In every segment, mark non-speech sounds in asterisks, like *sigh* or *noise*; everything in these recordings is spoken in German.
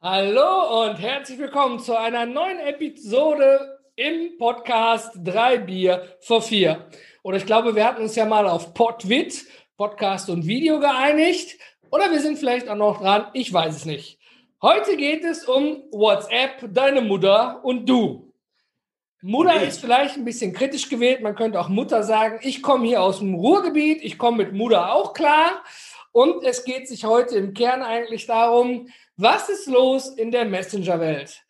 Hallo und herzlich willkommen zu einer neuen Episode im Podcast 3 Bier vor 4. Oder ich glaube, wir hatten uns ja mal auf Podwit, Podcast und Video geeinigt. Oder wir sind vielleicht auch noch dran, ich weiß es nicht. Heute geht es um WhatsApp, deine Mutter und du. Mutter ist vielleicht ein bisschen kritisch gewählt. Man könnte auch Mutter sagen. Ich komme hier aus dem Ruhrgebiet. Ich komme mit Mutter auch klar. Und es geht sich heute im Kern eigentlich darum, was ist los in der Messenger-Welt?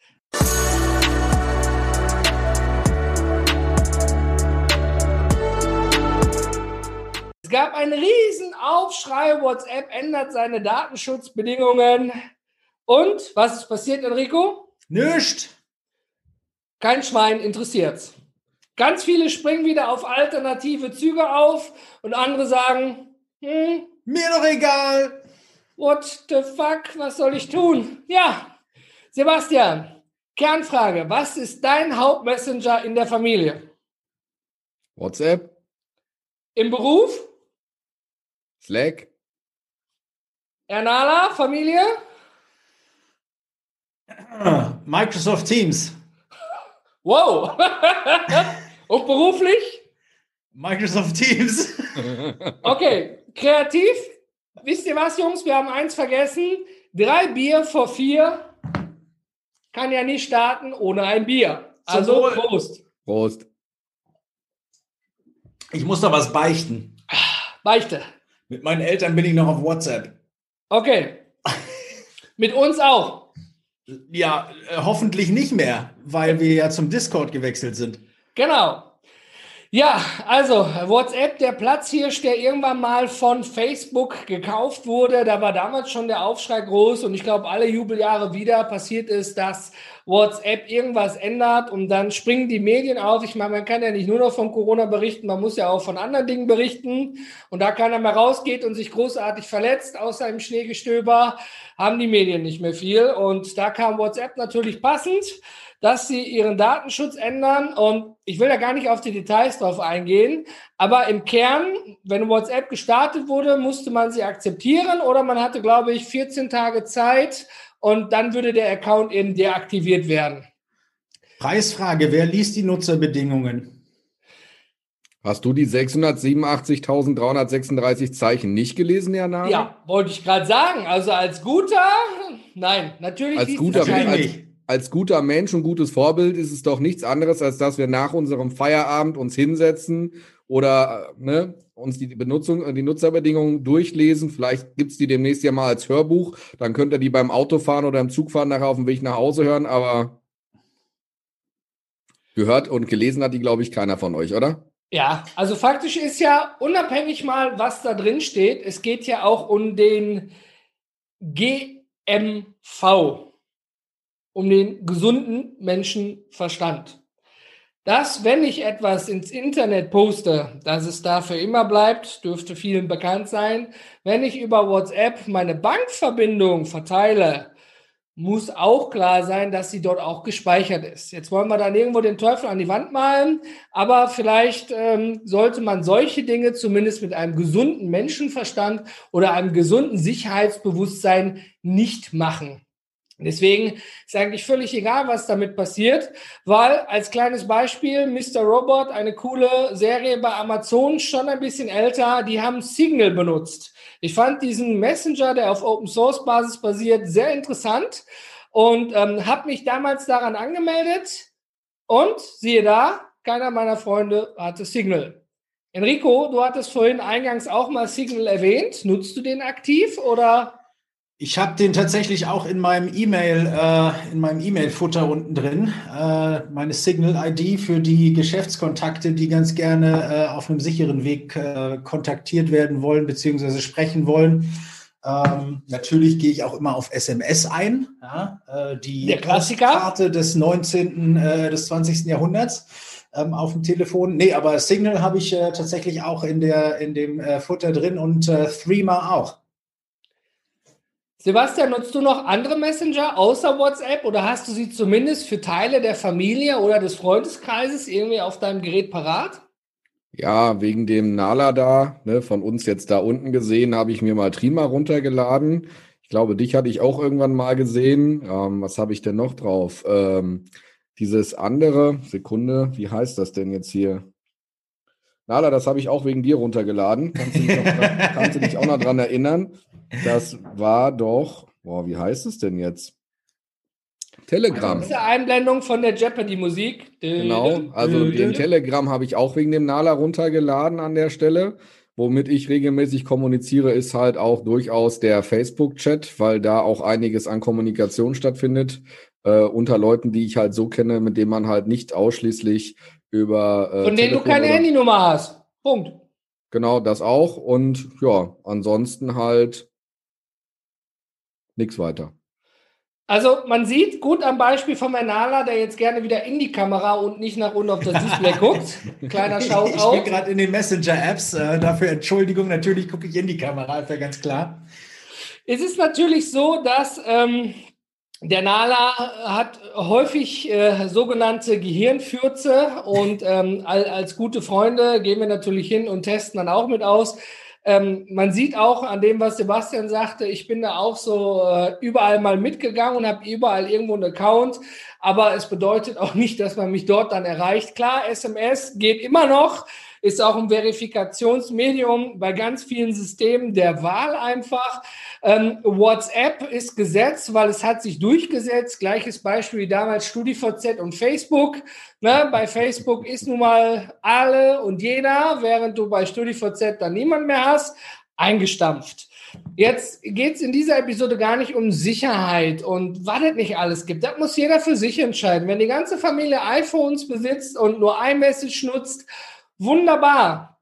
Es gab einen riesen Aufschrei, WhatsApp ändert seine Datenschutzbedingungen. Und was ist passiert, Enrico? Nicht. Kein Schwein interessiert's. Ganz viele springen wieder auf alternative Züge auf und andere sagen, hm, mir doch egal. What the fuck, was soll ich tun? Ja, Sebastian, Kernfrage, was ist dein Hauptmessenger in der Familie? WhatsApp. Im Beruf? Slack. Ernala, Familie? Microsoft Teams. Wow. *laughs* Und beruflich? Microsoft Teams. okay, kreativ. Wisst ihr was, Jungs? Wir haben eins vergessen. Drei Bier vor vier kann ja nicht starten ohne ein Bier. Also. Prost. Prost. Ich muss da was beichten. Beichte. Mit meinen Eltern bin ich noch auf WhatsApp. Okay. *laughs* Mit uns auch. Ja, äh, hoffentlich nicht mehr, weil wir ja zum Discord gewechselt sind. Genau. Ja, also WhatsApp, der Platzhirsch, der irgendwann mal von Facebook gekauft wurde, da war damals schon der Aufschrei groß und ich glaube, alle Jubeljahre wieder passiert ist, dass WhatsApp irgendwas ändert und dann springen die Medien auf. Ich meine, man kann ja nicht nur noch von Corona berichten, man muss ja auch von anderen Dingen berichten. Und da keiner mehr rausgeht und sich großartig verletzt, außer im Schneegestöber, haben die Medien nicht mehr viel. Und da kam WhatsApp natürlich passend dass sie ihren Datenschutz ändern. Und ich will da gar nicht auf die Details drauf eingehen. Aber im Kern, wenn WhatsApp gestartet wurde, musste man sie akzeptieren oder man hatte, glaube ich, 14 Tage Zeit und dann würde der Account eben deaktiviert werden. Preisfrage, wer liest die Nutzerbedingungen? Hast du die 687.336 Zeichen nicht gelesen, Herr Name? Ja, wollte ich gerade sagen. Also als guter, nein, natürlich als liest guter, es keiner. als, als guter Mensch und gutes Vorbild ist es doch nichts anderes, als dass wir nach unserem Feierabend uns hinsetzen oder äh, ne, uns die Benutzung, die Nutzerbedingungen durchlesen. Vielleicht gibt's die demnächst ja mal als Hörbuch. Dann könnt ihr die beim Autofahren oder im Zugfahren nachher auf dem Weg nach Hause hören. Aber gehört und gelesen hat die, glaube ich, keiner von euch, oder? Ja, also faktisch ist ja unabhängig mal, was da drin steht, es geht ja auch um den GMV, um den gesunden Menschenverstand. Dass, wenn ich etwas ins Internet poste, dass es dafür immer bleibt, dürfte vielen bekannt sein. Wenn ich über WhatsApp meine Bankverbindung verteile, muss auch klar sein, dass sie dort auch gespeichert ist. Jetzt wollen wir dann irgendwo den Teufel an die Wand malen, aber vielleicht ähm, sollte man solche Dinge zumindest mit einem gesunden Menschenverstand oder einem gesunden Sicherheitsbewusstsein nicht machen. Deswegen ist eigentlich völlig egal, was damit passiert, weil als kleines Beispiel Mr. Robot, eine coole Serie bei Amazon, schon ein bisschen älter, die haben Signal benutzt. Ich fand diesen Messenger, der auf Open Source Basis basiert, sehr interessant und ähm, habe mich damals daran angemeldet und siehe da, keiner meiner Freunde hatte Signal. Enrico, du hattest vorhin eingangs auch mal Signal erwähnt. Nutzt du den aktiv oder? Ich habe den tatsächlich auch in meinem E-Mail, äh, in meinem E-Mail-Futter unten drin. Äh, meine Signal-ID für die Geschäftskontakte, die ganz gerne äh, auf einem sicheren Weg äh, kontaktiert werden wollen bzw. sprechen wollen. Ähm, natürlich gehe ich auch immer auf SMS ein, ja, äh, die Der Klassiker. Karte des 19., äh, des 20. Jahrhunderts ähm, auf dem Telefon. Nee, aber Signal habe ich äh, tatsächlich auch in, der, in dem äh, Futter drin und äh, Threema auch. Sebastian, nutzt du noch andere Messenger außer WhatsApp oder hast du sie zumindest für Teile der Familie oder des Freundeskreises irgendwie auf deinem Gerät parat? Ja, wegen dem Nala da, ne, von uns jetzt da unten gesehen, habe ich mir mal Trima runtergeladen. Ich glaube, dich hatte ich auch irgendwann mal gesehen. Ähm, was habe ich denn noch drauf? Ähm, dieses andere, Sekunde, wie heißt das denn jetzt hier? Nala, das habe ich auch wegen dir runtergeladen. Kannst du dich, noch, kannst du dich auch noch dran erinnern? Das war doch, boah, wie heißt es denn jetzt? Telegram. Diese Einblendung von der Jeopardy-Musik. Genau, also den Telegram habe ich auch wegen dem Nala runtergeladen an der Stelle. Womit ich regelmäßig kommuniziere, ist halt auch durchaus der Facebook-Chat, weil da auch einiges an Kommunikation stattfindet äh, unter Leuten, die ich halt so kenne, mit denen man halt nicht ausschließlich über. Äh, Von denen du keine Handynummer hast. Punkt. Genau, das auch. Und ja, ansonsten halt nichts weiter. Also man sieht gut am Beispiel von Menala, der jetzt gerne wieder in die Kamera und nicht nach unten auf das Display *laughs* guckt. Kleiner Shoutout. Ich bin gerade in den Messenger-Apps. Äh, dafür Entschuldigung, natürlich gucke ich in die Kamera, ist ja ganz klar. Es ist natürlich so, dass ähm, der Nala hat häufig äh, sogenannte Gehirnfürze und ähm, als gute Freunde gehen wir natürlich hin und testen dann auch mit aus. Ähm, man sieht auch an dem, was Sebastian sagte, ich bin da auch so äh, überall mal mitgegangen und habe überall irgendwo einen Account. Aber es bedeutet auch nicht, dass man mich dort dann erreicht. Klar, SMS geht immer noch, ist auch ein Verifikationsmedium bei ganz vielen Systemen der Wahl einfach. Ähm, WhatsApp ist Gesetz, weil es hat sich durchgesetzt. Gleiches Beispiel wie damals StudiVZ und Facebook. Ne, bei Facebook ist nun mal alle und jeder, während du bei StudiVZ dann niemand mehr hast, eingestampft. Jetzt geht es in dieser Episode gar nicht um Sicherheit und was es nicht alles gibt. Das muss jeder für sich entscheiden. Wenn die ganze Familie iPhones besitzt und nur iMessage nutzt, wunderbar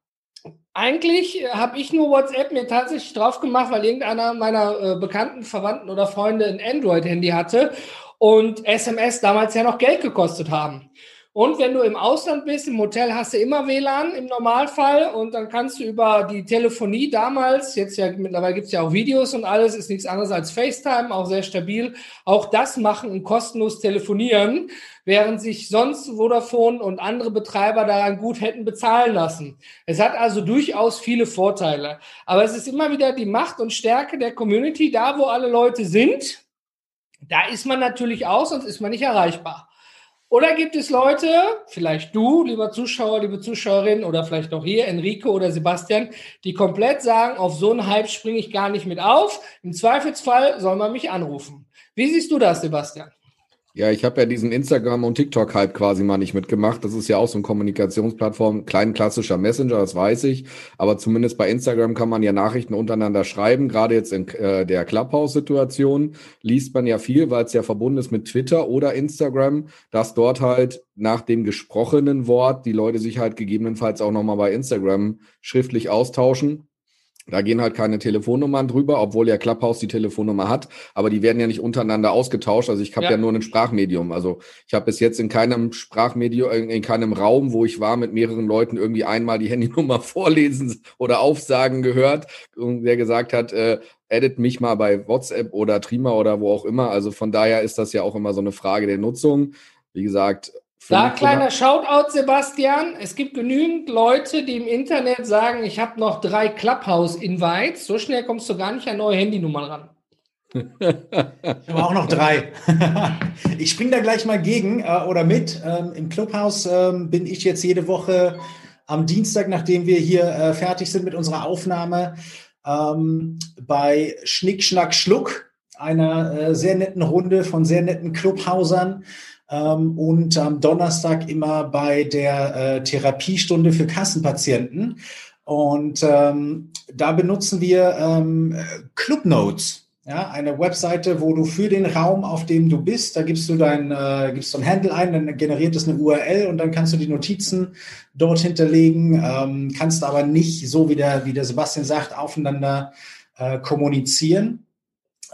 eigentlich äh, habe ich nur WhatsApp mir tatsächlich drauf gemacht, weil irgendeiner meiner äh, Bekannten, Verwandten oder Freunde ein Android-Handy hatte und SMS damals ja noch Geld gekostet haben. Und wenn du im Ausland bist, im Hotel hast du immer WLAN im Normalfall und dann kannst du über die Telefonie damals, jetzt ja mittlerweile gibt's ja auch Videos und alles, ist nichts anderes als FaceTime, auch sehr stabil, auch das machen und kostenlos telefonieren, während sich sonst Vodafone und andere Betreiber daran gut hätten bezahlen lassen. Es hat also durchaus viele Vorteile. Aber es ist immer wieder die Macht und Stärke der Community, da wo alle Leute sind, da ist man natürlich auch, sonst ist man nicht erreichbar. Oder gibt es Leute, vielleicht du, lieber Zuschauer, liebe Zuschauerin, oder vielleicht auch hier, Enrico oder Sebastian, die komplett sagen, auf so einen Hype springe ich gar nicht mit auf. Im Zweifelsfall soll man mich anrufen. Wie siehst du das, Sebastian? Ja, ich habe ja diesen Instagram- und TikTok-Hype quasi mal nicht mitgemacht. Das ist ja auch so eine Kommunikationsplattform, klein klassischer Messenger, das weiß ich. Aber zumindest bei Instagram kann man ja Nachrichten untereinander schreiben. Gerade jetzt in äh, der Clubhouse-Situation liest man ja viel, weil es ja verbunden ist mit Twitter oder Instagram, dass dort halt nach dem gesprochenen Wort die Leute sich halt gegebenenfalls auch nochmal bei Instagram schriftlich austauschen. Da gehen halt keine Telefonnummern drüber, obwohl ja Clubhouse die Telefonnummer hat, aber die werden ja nicht untereinander ausgetauscht. Also ich habe ja. ja. nur ein Sprachmedium. Also ich habe bis jetzt in keinem Sprachmedium, in keinem Raum, wo ich war, mit mehreren Leuten irgendwie einmal die *laughs* Handynummer vorlesen oder aufsagen gehört, der gesagt hat, äh, edit mich mal bei WhatsApp oder Trima oder wo auch immer. Also von daher ist das ja auch immer so eine Frage der Nutzung. Wie gesagt, da kleiner Shoutout, Sebastian. Es gibt genügend Leute, die im Internet sagen, ich habe noch drei Clubhouse-Invites. So schnell kommst du gar nicht an neue Handynummern ran. Aber auch noch drei. *laughs* ich springe da gleich mal gegen äh, oder mit. Ähm, Im Clubhouse ähm, bin ich jetzt jede Woche am Dienstag, nachdem wir hier äh, fertig sind mit unserer Aufnahme, ähm, bei Schnick, Schnack, Schluck, einer äh, sehr netten Runde von sehr netten Clubhausern und am Donnerstag immer bei der äh, Therapiestunde für Kassenpatienten. Und ähm, da benutzen wir ähm, Club Notes. Ja, eine Webseite, wo du für den Raum, auf dem du bist, da gibst du dein, äh, gibst du ein Handle ein, dann generiert es eine URL und dann kannst du die Notizen dort hinterlegen, ähm, kannst aber nicht, so wie der, wie der Sebastian sagt, aufeinander äh, kommunizieren.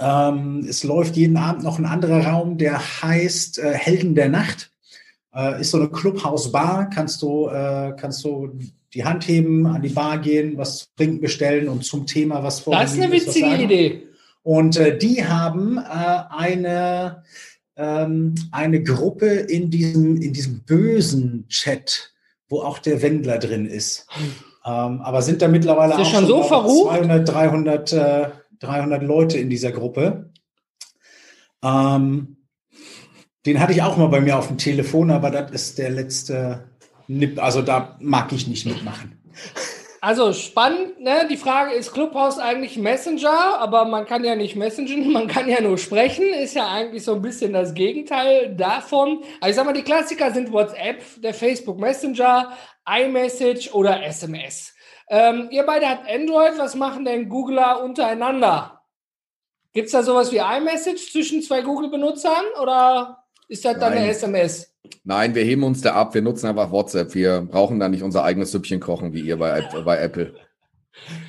Ähm, es läuft jeden Abend noch ein anderer Raum, der heißt äh, Helden der Nacht. Äh, ist so eine Clubhaus-Bar. Kannst du, äh, kannst du die Hand heben, an die Bar gehen, was zu trinken bestellen und zum Thema was vorlesen. Das ist eine witzige Idee. Und äh, die haben äh, eine, ähm, eine Gruppe in diesem, in diesem bösen Chat wo auch der Wendler drin ist. Ähm, aber sind da mittlerweile auch schon so verrucht? 200, 300, äh, 300 Leute in dieser Gruppe. Ähm, den hatte ich auch mal bei mir auf dem Telefon, aber das ist der letzte Nipp. Also da mag ich nicht mitmachen. Also spannend, ne? Die Frage ist Clubhouse eigentlich Messenger, aber man kann ja nicht messengen, *laughs* man kann ja nur sprechen, ist ja eigentlich so ein bisschen das Gegenteil davon. Also ich sag mal, die Klassiker sind WhatsApp, der Facebook Messenger, iMessage oder SMS. Ähm, ihr beide habt Android, was machen denn Googler untereinander? Gibt es da sowas wie iMessage zwischen zwei Google-Benutzern oder ist das dann eine SMS? Nein, wir heben uns da ab. Wir nutzen einfach WhatsApp. Wir brauchen da nicht unser eigenes Süppchen kochen, wie ihr bei, bei Apple.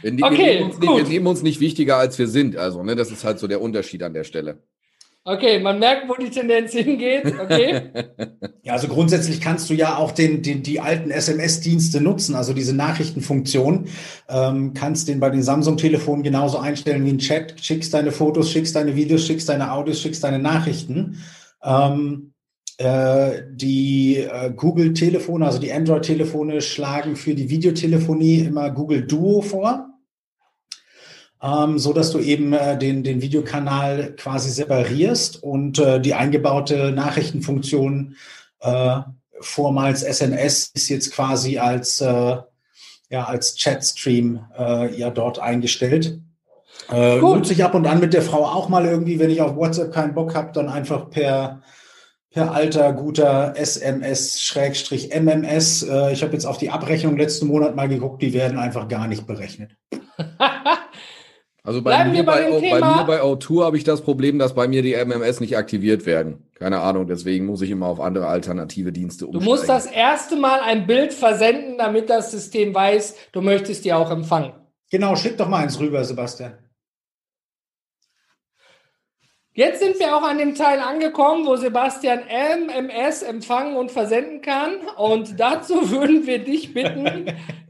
Wir, okay, wir, nehmen nicht, wir, nehmen uns nicht, wichtiger, als wir sind. Also, ne, das ist halt so der Unterschied an der Stelle. Okay, man merkt, wo die Tendenz hingeht. Okay. *laughs* ja, also grundsätzlich kannst du ja auch den, den, die alten SMS-Dienste nutzen, also diese Nachrichtenfunktion. Ähm, kannst den bei den Samsung-Telefonen genauso einstellen wie ein Chat. Schickst deine Fotos, schickst deine Videos, schickst deine Audios, schickst deine Nachrichten. Ähm, äh, die äh, Google-Telefone, also die Android-Telefone, schlagen für die Videotelefonie immer Google Duo vor. Ähm, so dass du eben äh, den, den Videokanal quasi separierst und äh, die eingebaute Nachrichtenfunktion äh, vormals SNS ist jetzt quasi als, äh, ja, als Chatstream äh, ja dort eingestellt. Äh, nutze ich ab und an mit der Frau auch mal irgendwie, wenn ich auf WhatsApp keinen Bock habe, dann einfach per, per alter, guter SMS-MMS. Äh, ich habe jetzt auf die Abrechnung letzten Monat mal geguckt, die werden einfach gar nicht berechnet. *laughs* also bei mir bei, bei, bei, mir bei O2 habe ich das Problem, dass bei mir die MMS nicht aktiviert werden. Keine Ahnung, deswegen muss ich immer auf andere alternative Dienste umsteigen. Du musst das erste Mal ein Bild versenden, damit das System weiß, du möchtest die auch empfangen. Genau, schick doch mal eins rüber, Sebastian. Jetzt sind wir auch an dem Teil angekommen, wo Sebastian MMS empfangen und versenden kann. Und dazu *laughs* würden wir dich bitten,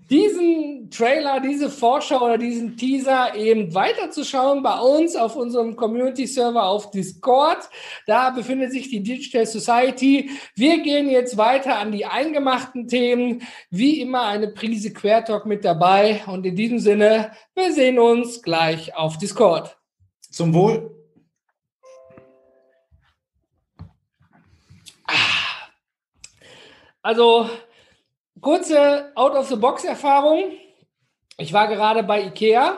diesen Trailer, diese Vorschau oder diesen Teaser eben weiterzuschauen bei uns auf unserem Community-Server auf Discord. Da befindet sich die Digital Society. Wir gehen jetzt weiter an die eingemachten Themen. Wie immer eine Prise Quertalk mit dabei. Und in diesem Sinne, wir sehen uns gleich auf Discord. Zum Wohl. Also kurze Out-of-the-Box-Erfahrung. Ich war gerade bei Ikea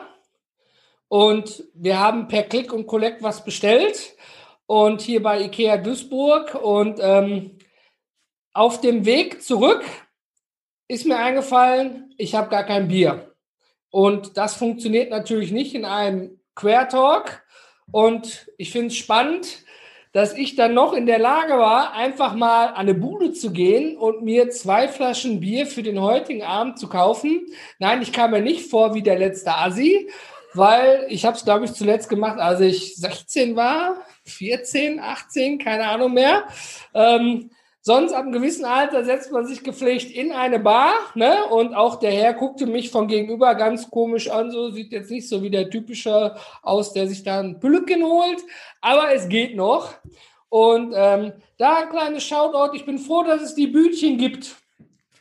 und wir haben per Click und Collect was bestellt und hier bei Ikea Duisburg und ähm, auf dem Weg zurück ist mir eingefallen, ich habe gar kein Bier. Und das funktioniert natürlich nicht in einem Quertalk. Und ich finde es spannend, dass ich dann noch in der Lage war, einfach mal an eine Bude zu gehen und mir zwei Flaschen Bier für den heutigen Abend zu kaufen. Nein, ich kam mir nicht vor wie der letzte Asi, weil ich habe es, glaube ich, zuletzt gemacht, als ich 16 war, 14, 18, keine Ahnung mehr. Ähm, Sonst ab einem gewissen Alter setzt man sich gepflegt in eine Bar, ne? Und auch der Herr guckte mich von gegenüber ganz komisch an, so sieht jetzt nicht so wie der typische aus, der sich da ein Pülücken holt, aber es geht noch. Und ähm, da ein kleines Shoutout, ich bin froh, dass es die Bütchen gibt.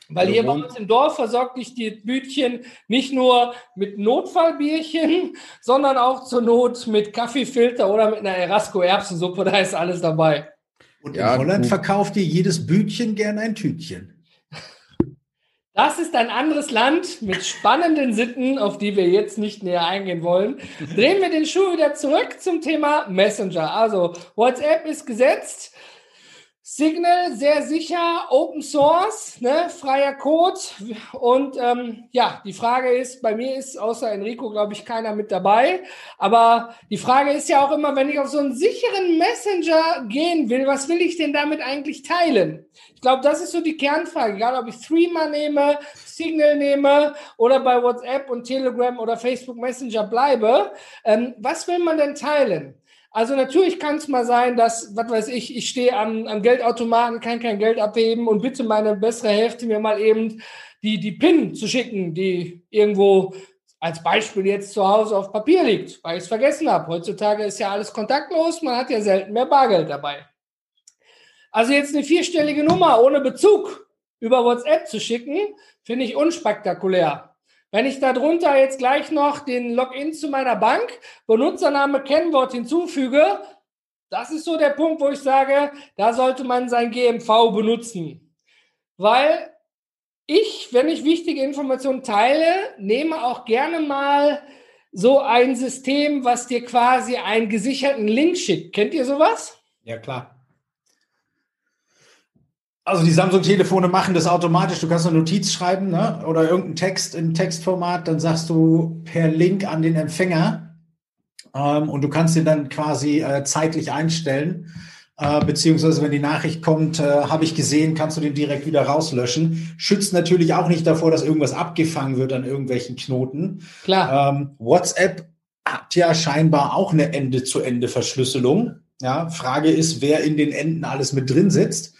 Weil hier bei uns im Dorf versorgt ich die Bütchen nicht nur mit Notfallbierchen, sondern auch zur Not mit Kaffeefilter oder mit einer Erasco-Erbsensuppe, da ist alles dabei. Und ja, in Holland verkauft ihr jedes Bütchen gern ein Tütchen. Das ist ein anderes Land mit spannenden Sitten, auf die wir jetzt nicht näher eingehen wollen. Drehen wir den Schuh wieder zurück zum Thema Messenger. Also WhatsApp ist gesetzt. Signal sehr sicher, Open Source, ne, freier Code. Und ähm, ja, die Frage ist, bei mir ist außer Enrico, glaube ich, keiner mit dabei. Aber die Frage ist ja auch immer, wenn ich auf so einen sicheren Messenger gehen will, was will ich denn damit eigentlich teilen? Ich glaube, das ist so die Kernfrage. Egal, ob ich Threema nehme, Signal nehme oder bei WhatsApp und Telegram oder Facebook Messenger bleibe. Ähm, was will man denn teilen? Also natürlich kann es mal sein, dass, was weiß ich, ich stehe am, am Geldautomaten, kann kein Geld abheben und bitte meine bessere Hälfte mir mal eben die, die PIN zu schicken, die irgendwo als Beispiel jetzt zu Hause auf Papier liegt, weil ich es vergessen habe. Heutzutage ist ja alles kontaktlos, man hat ja selten mehr Bargeld dabei. Also jetzt eine vierstellige Nummer ohne Bezug über WhatsApp zu schicken, finde ich unspektakulär. Wenn ich darunter jetzt gleich noch den Login zu meiner Bank, Benutzername, Kennwort hinzufüge, das ist so der Punkt, wo ich sage, da sollte man sein GMV benutzen. Weil ich, wenn ich wichtige Informationen teile, nehme auch gerne mal so ein System, was dir quasi einen gesicherten Link schickt. Kennt ihr sowas? Ja, klar. Also die Samsung-Telefone machen das automatisch. Du kannst eine Notiz schreiben ne? oder irgendeinen Text im Textformat, dann sagst du per Link an den Empfänger ähm, und du kannst den dann quasi äh, zeitlich einstellen. Äh, beziehungsweise wenn die Nachricht kommt, äh, habe ich gesehen, kannst du den direkt wieder rauslöschen. Schützt natürlich auch nicht davor, dass irgendwas abgefangen wird an irgendwelchen Knoten. Klar. Ähm, WhatsApp hat ja scheinbar auch eine Ende-zu-Ende-Verschlüsselung. Ja, Frage ist, wer in den Enden alles mit drin sitzt.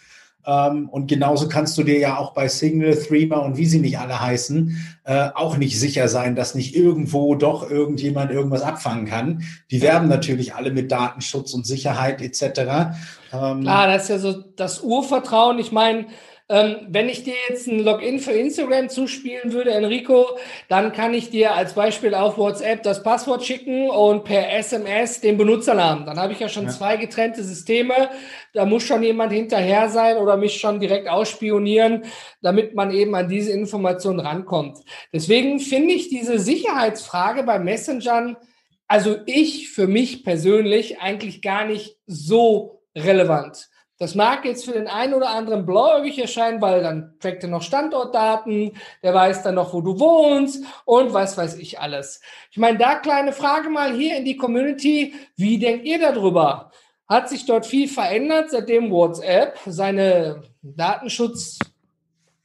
Ähm, und genauso kannst du dir ja auch bei Signal, Threema und wie sie nicht alle heißen, äh, auch nicht sicher sein, dass nicht irgendwo doch irgendjemand irgendwas abfangen kann. Die werben natürlich alle mit Datenschutz und Sicherheit etc. Ähm, Klar, das ist ja so das Urvertrauen. Ich meine, ähm, wenn ich dir jetzt ein Login für Instagram zuspielen würde, Enrico, dann kann ich dir als Beispiel auf WhatsApp das Passwort schicken und per SMS den Benutzernamen. Dann habe ich ja schon ja. zwei getrennte Systeme. Da muss schon jemand hinterher sein oder mich schon direkt ausspionieren, damit man eben an diese Informationen rankommt. Deswegen finde ich diese Sicherheitsfrage bei Messengern, also ich für mich persönlich eigentlich gar nicht so relevant. Das mag jetzt für den einen oder anderen blauäugig erscheinen, weil dann trackt er noch Standortdaten, der weiß dann noch, wo du wohnst und was weiß ich alles. Ich meine, da kleine Frage mal hier in die Community. Wie denkt ihr darüber? Hat sich dort viel verändert, seitdem WhatsApp seine Datenschutz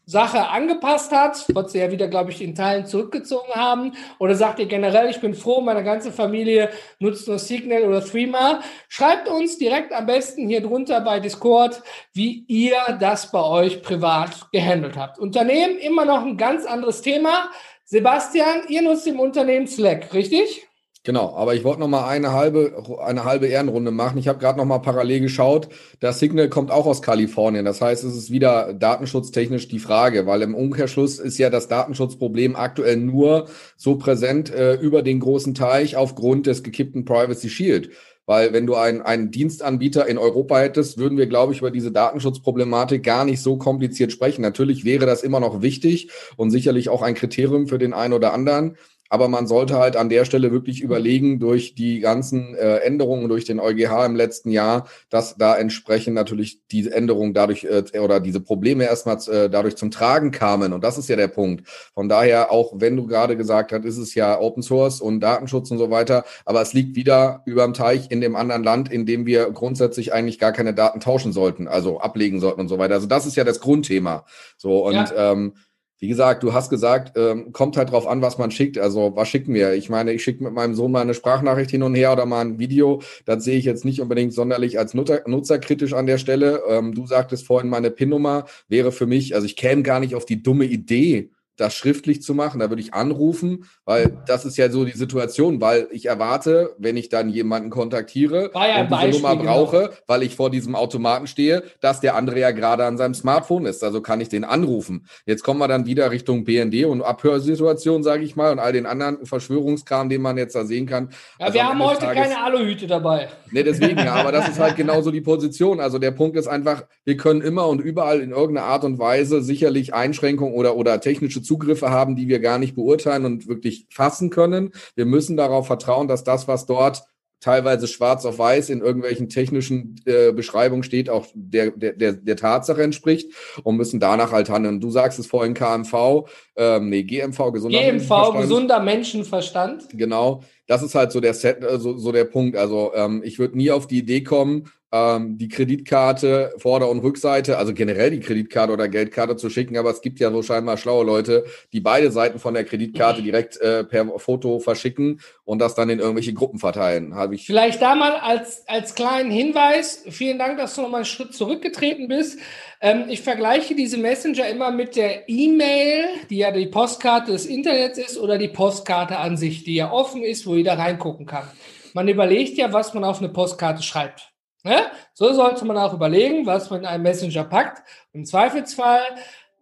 Sache angepasst hat, was sie ja wieder, glaube ich, in Teilen zurückgezogen haben? Oder sagt ihr generell, ich bin froh, meine ganze Familie nutzt nur Signal oder Threema? Schreibt uns direkt am besten hier drunter bei Discord, wie ihr das bei euch privat gehandelt habt. Unternehmen immer noch ein ganz anderes Thema. Sebastian, ihr nutzt im Unternehmen Slack, richtig? Genau, aber ich wollte noch mal eine halbe, eine halbe Ehrenrunde machen. Ich habe gerade noch mal parallel geschaut. Das Signal kommt auch aus Kalifornien. Das heißt, es ist wieder datenschutztechnisch die Frage, weil im Umkehrschluss ist ja das Datenschutzproblem aktuell nur so präsent äh, über den großen Teich aufgrund des gekippten Privacy Shield. Weil wenn du einen, einen Dienstanbieter in Europa hättest, würden wir, glaube ich, über diese Datenschutzproblematik gar nicht so kompliziert sprechen. Natürlich wäre das immer noch wichtig und sicherlich auch ein Kriterium für den einen oder anderen. Aber man sollte halt an der Stelle wirklich überlegen, durch die ganzen äh, Änderungen durch den EuGH im letzten Jahr, dass da entsprechend natürlich diese Änderungen dadurch äh, oder diese Probleme erstmal äh, dadurch zum Tragen kamen. Und das ist ja der Punkt. Von daher, auch wenn du gerade gesagt hast, ist es ja Open Source und Datenschutz und so weiter, aber es liegt wieder überm Teich in dem anderen Land, in dem wir grundsätzlich eigentlich gar keine Daten tauschen sollten, also ablegen sollten und so weiter. Also das ist ja das Grundthema. So und ja. ähm, wie gesagt, du hast gesagt, ähm, kommt halt drauf an, was man schickt. Also was schicken wir? Ich meine, ich schicke mit meinem Sohn mal eine Sprachnachricht hin und her oder mal ein Video. Das sehe ich jetzt nicht unbedingt sonderlich als Nutzer, nutzerkritisch an der Stelle. Ähm, du sagtest vorhin, meine PIN-Nummer wäre für mich, also ich käme gar nicht auf die dumme Idee, das schriftlich zu machen. Da würde ich anrufen, weil das ist ja so die Situation, weil ich erwarte, wenn ich dann jemanden kontaktiere ja und diese Beispiel, Nummer genau. brauche, genau. weil ich vor diesem Automaten stehe, dass der andere ja gerade an seinem Smartphone ist. Also kann ich den anrufen. Jetzt kommen wir dann wieder Richtung BND und Abhörsituation, sage ich mal, und all den anderen Verschwörungskram, den man jetzt da sehen kann. Ja, also wir haben heute Tages, keine Aluhüte dabei. Nee, deswegen, ja, aber das ist halt genauso die Position. Also der Punkt ist einfach, wir können immer und überall in irgendeiner Art und Weise sicherlich Einschränkungen oder, oder technische Zugriffe haben, die wir gar nicht beurteilen und wirklich fassen können. Wir müssen darauf vertrauen, dass das, was dort teilweise schwarz auf weiß in irgendwelchen technischen äh, Beschreibungen steht, auch der, der, der, der Tatsache entspricht und müssen danach halt handeln. Du sagst es vorhin KMV, ähm, nee, GMV, gesunder GMV, Menschenverstand. gesunder Menschenverstand. Genau, das ist halt so der Set, äh, so, so der Punkt. Also ähm, ich würde nie auf die Idee kommen, ähm, die Kreditkarte, Vorder- und Rückseite, also generell die Kreditkarte oder Geldkarte zu schicken, aber es gibt ja so scheinbar schlaue Leute, die beide Seiten von der Kreditkarte direkt äh, per Foto verschicken und das dann in irgendwelche Gruppen verteilen. Habe ich Vielleicht da mal als, als kleinen Hinweis, vielen Dank, dass du nochmal einen Schritt zurückgetreten bist. Ähm, ich vergleiche diese Messenger immer mit der E-Mail, die ja die Postkarte des Internets ist, oder die Postkarte an sich, die ja offen ist, wo jeder reingucken kann. Man überlegt ja, was man auf eine Postkarte schreibt. Ne? So sollte man auch überlegen, was man in einen Messenger packt. Im Zweifelsfall,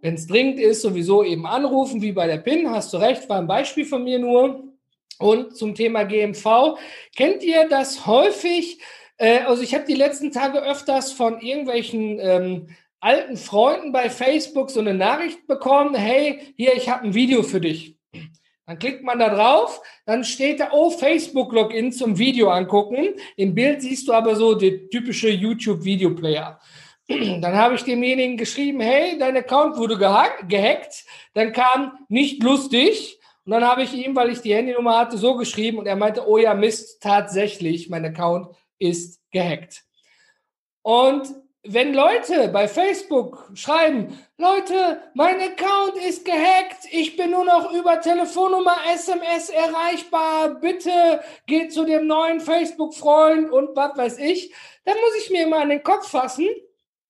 wenn es dringend ist, sowieso eben anrufen, wie bei der PIN. Hast du recht, war ein Beispiel von mir nur. Und zum Thema GMV, kennt ihr das häufig? Äh, also ich habe die letzten Tage öfters von irgendwelchen ähm, alten Freunden bei Facebook so eine Nachricht bekommen, hey, hier, ich habe ein Video für dich. Dann klickt man da drauf, dann steht da, oh, Facebook-Login zum Video angucken. Im Bild siehst du aber so die typische YouTube-Video-Player. *clears throat* Dann habe ich demjenigen geschrieben, hey, dein Account wurde gehackt. Dann kam nicht lustig. Und dann habe ich ihm, weil ich die Handynummer hatte, so geschrieben und er meinte, oh ja, Mist, tatsächlich, mein Account ist gehackt. Und wenn Leute bei Facebook schreiben, Leute, mein Account ist gehackt, ich bin nur noch über Telefonnummer, SMS erreichbar, bitte geht zu dem neuen Facebook-Freund und was weiß ich, dann muss ich mir immer an den Kopf fassen.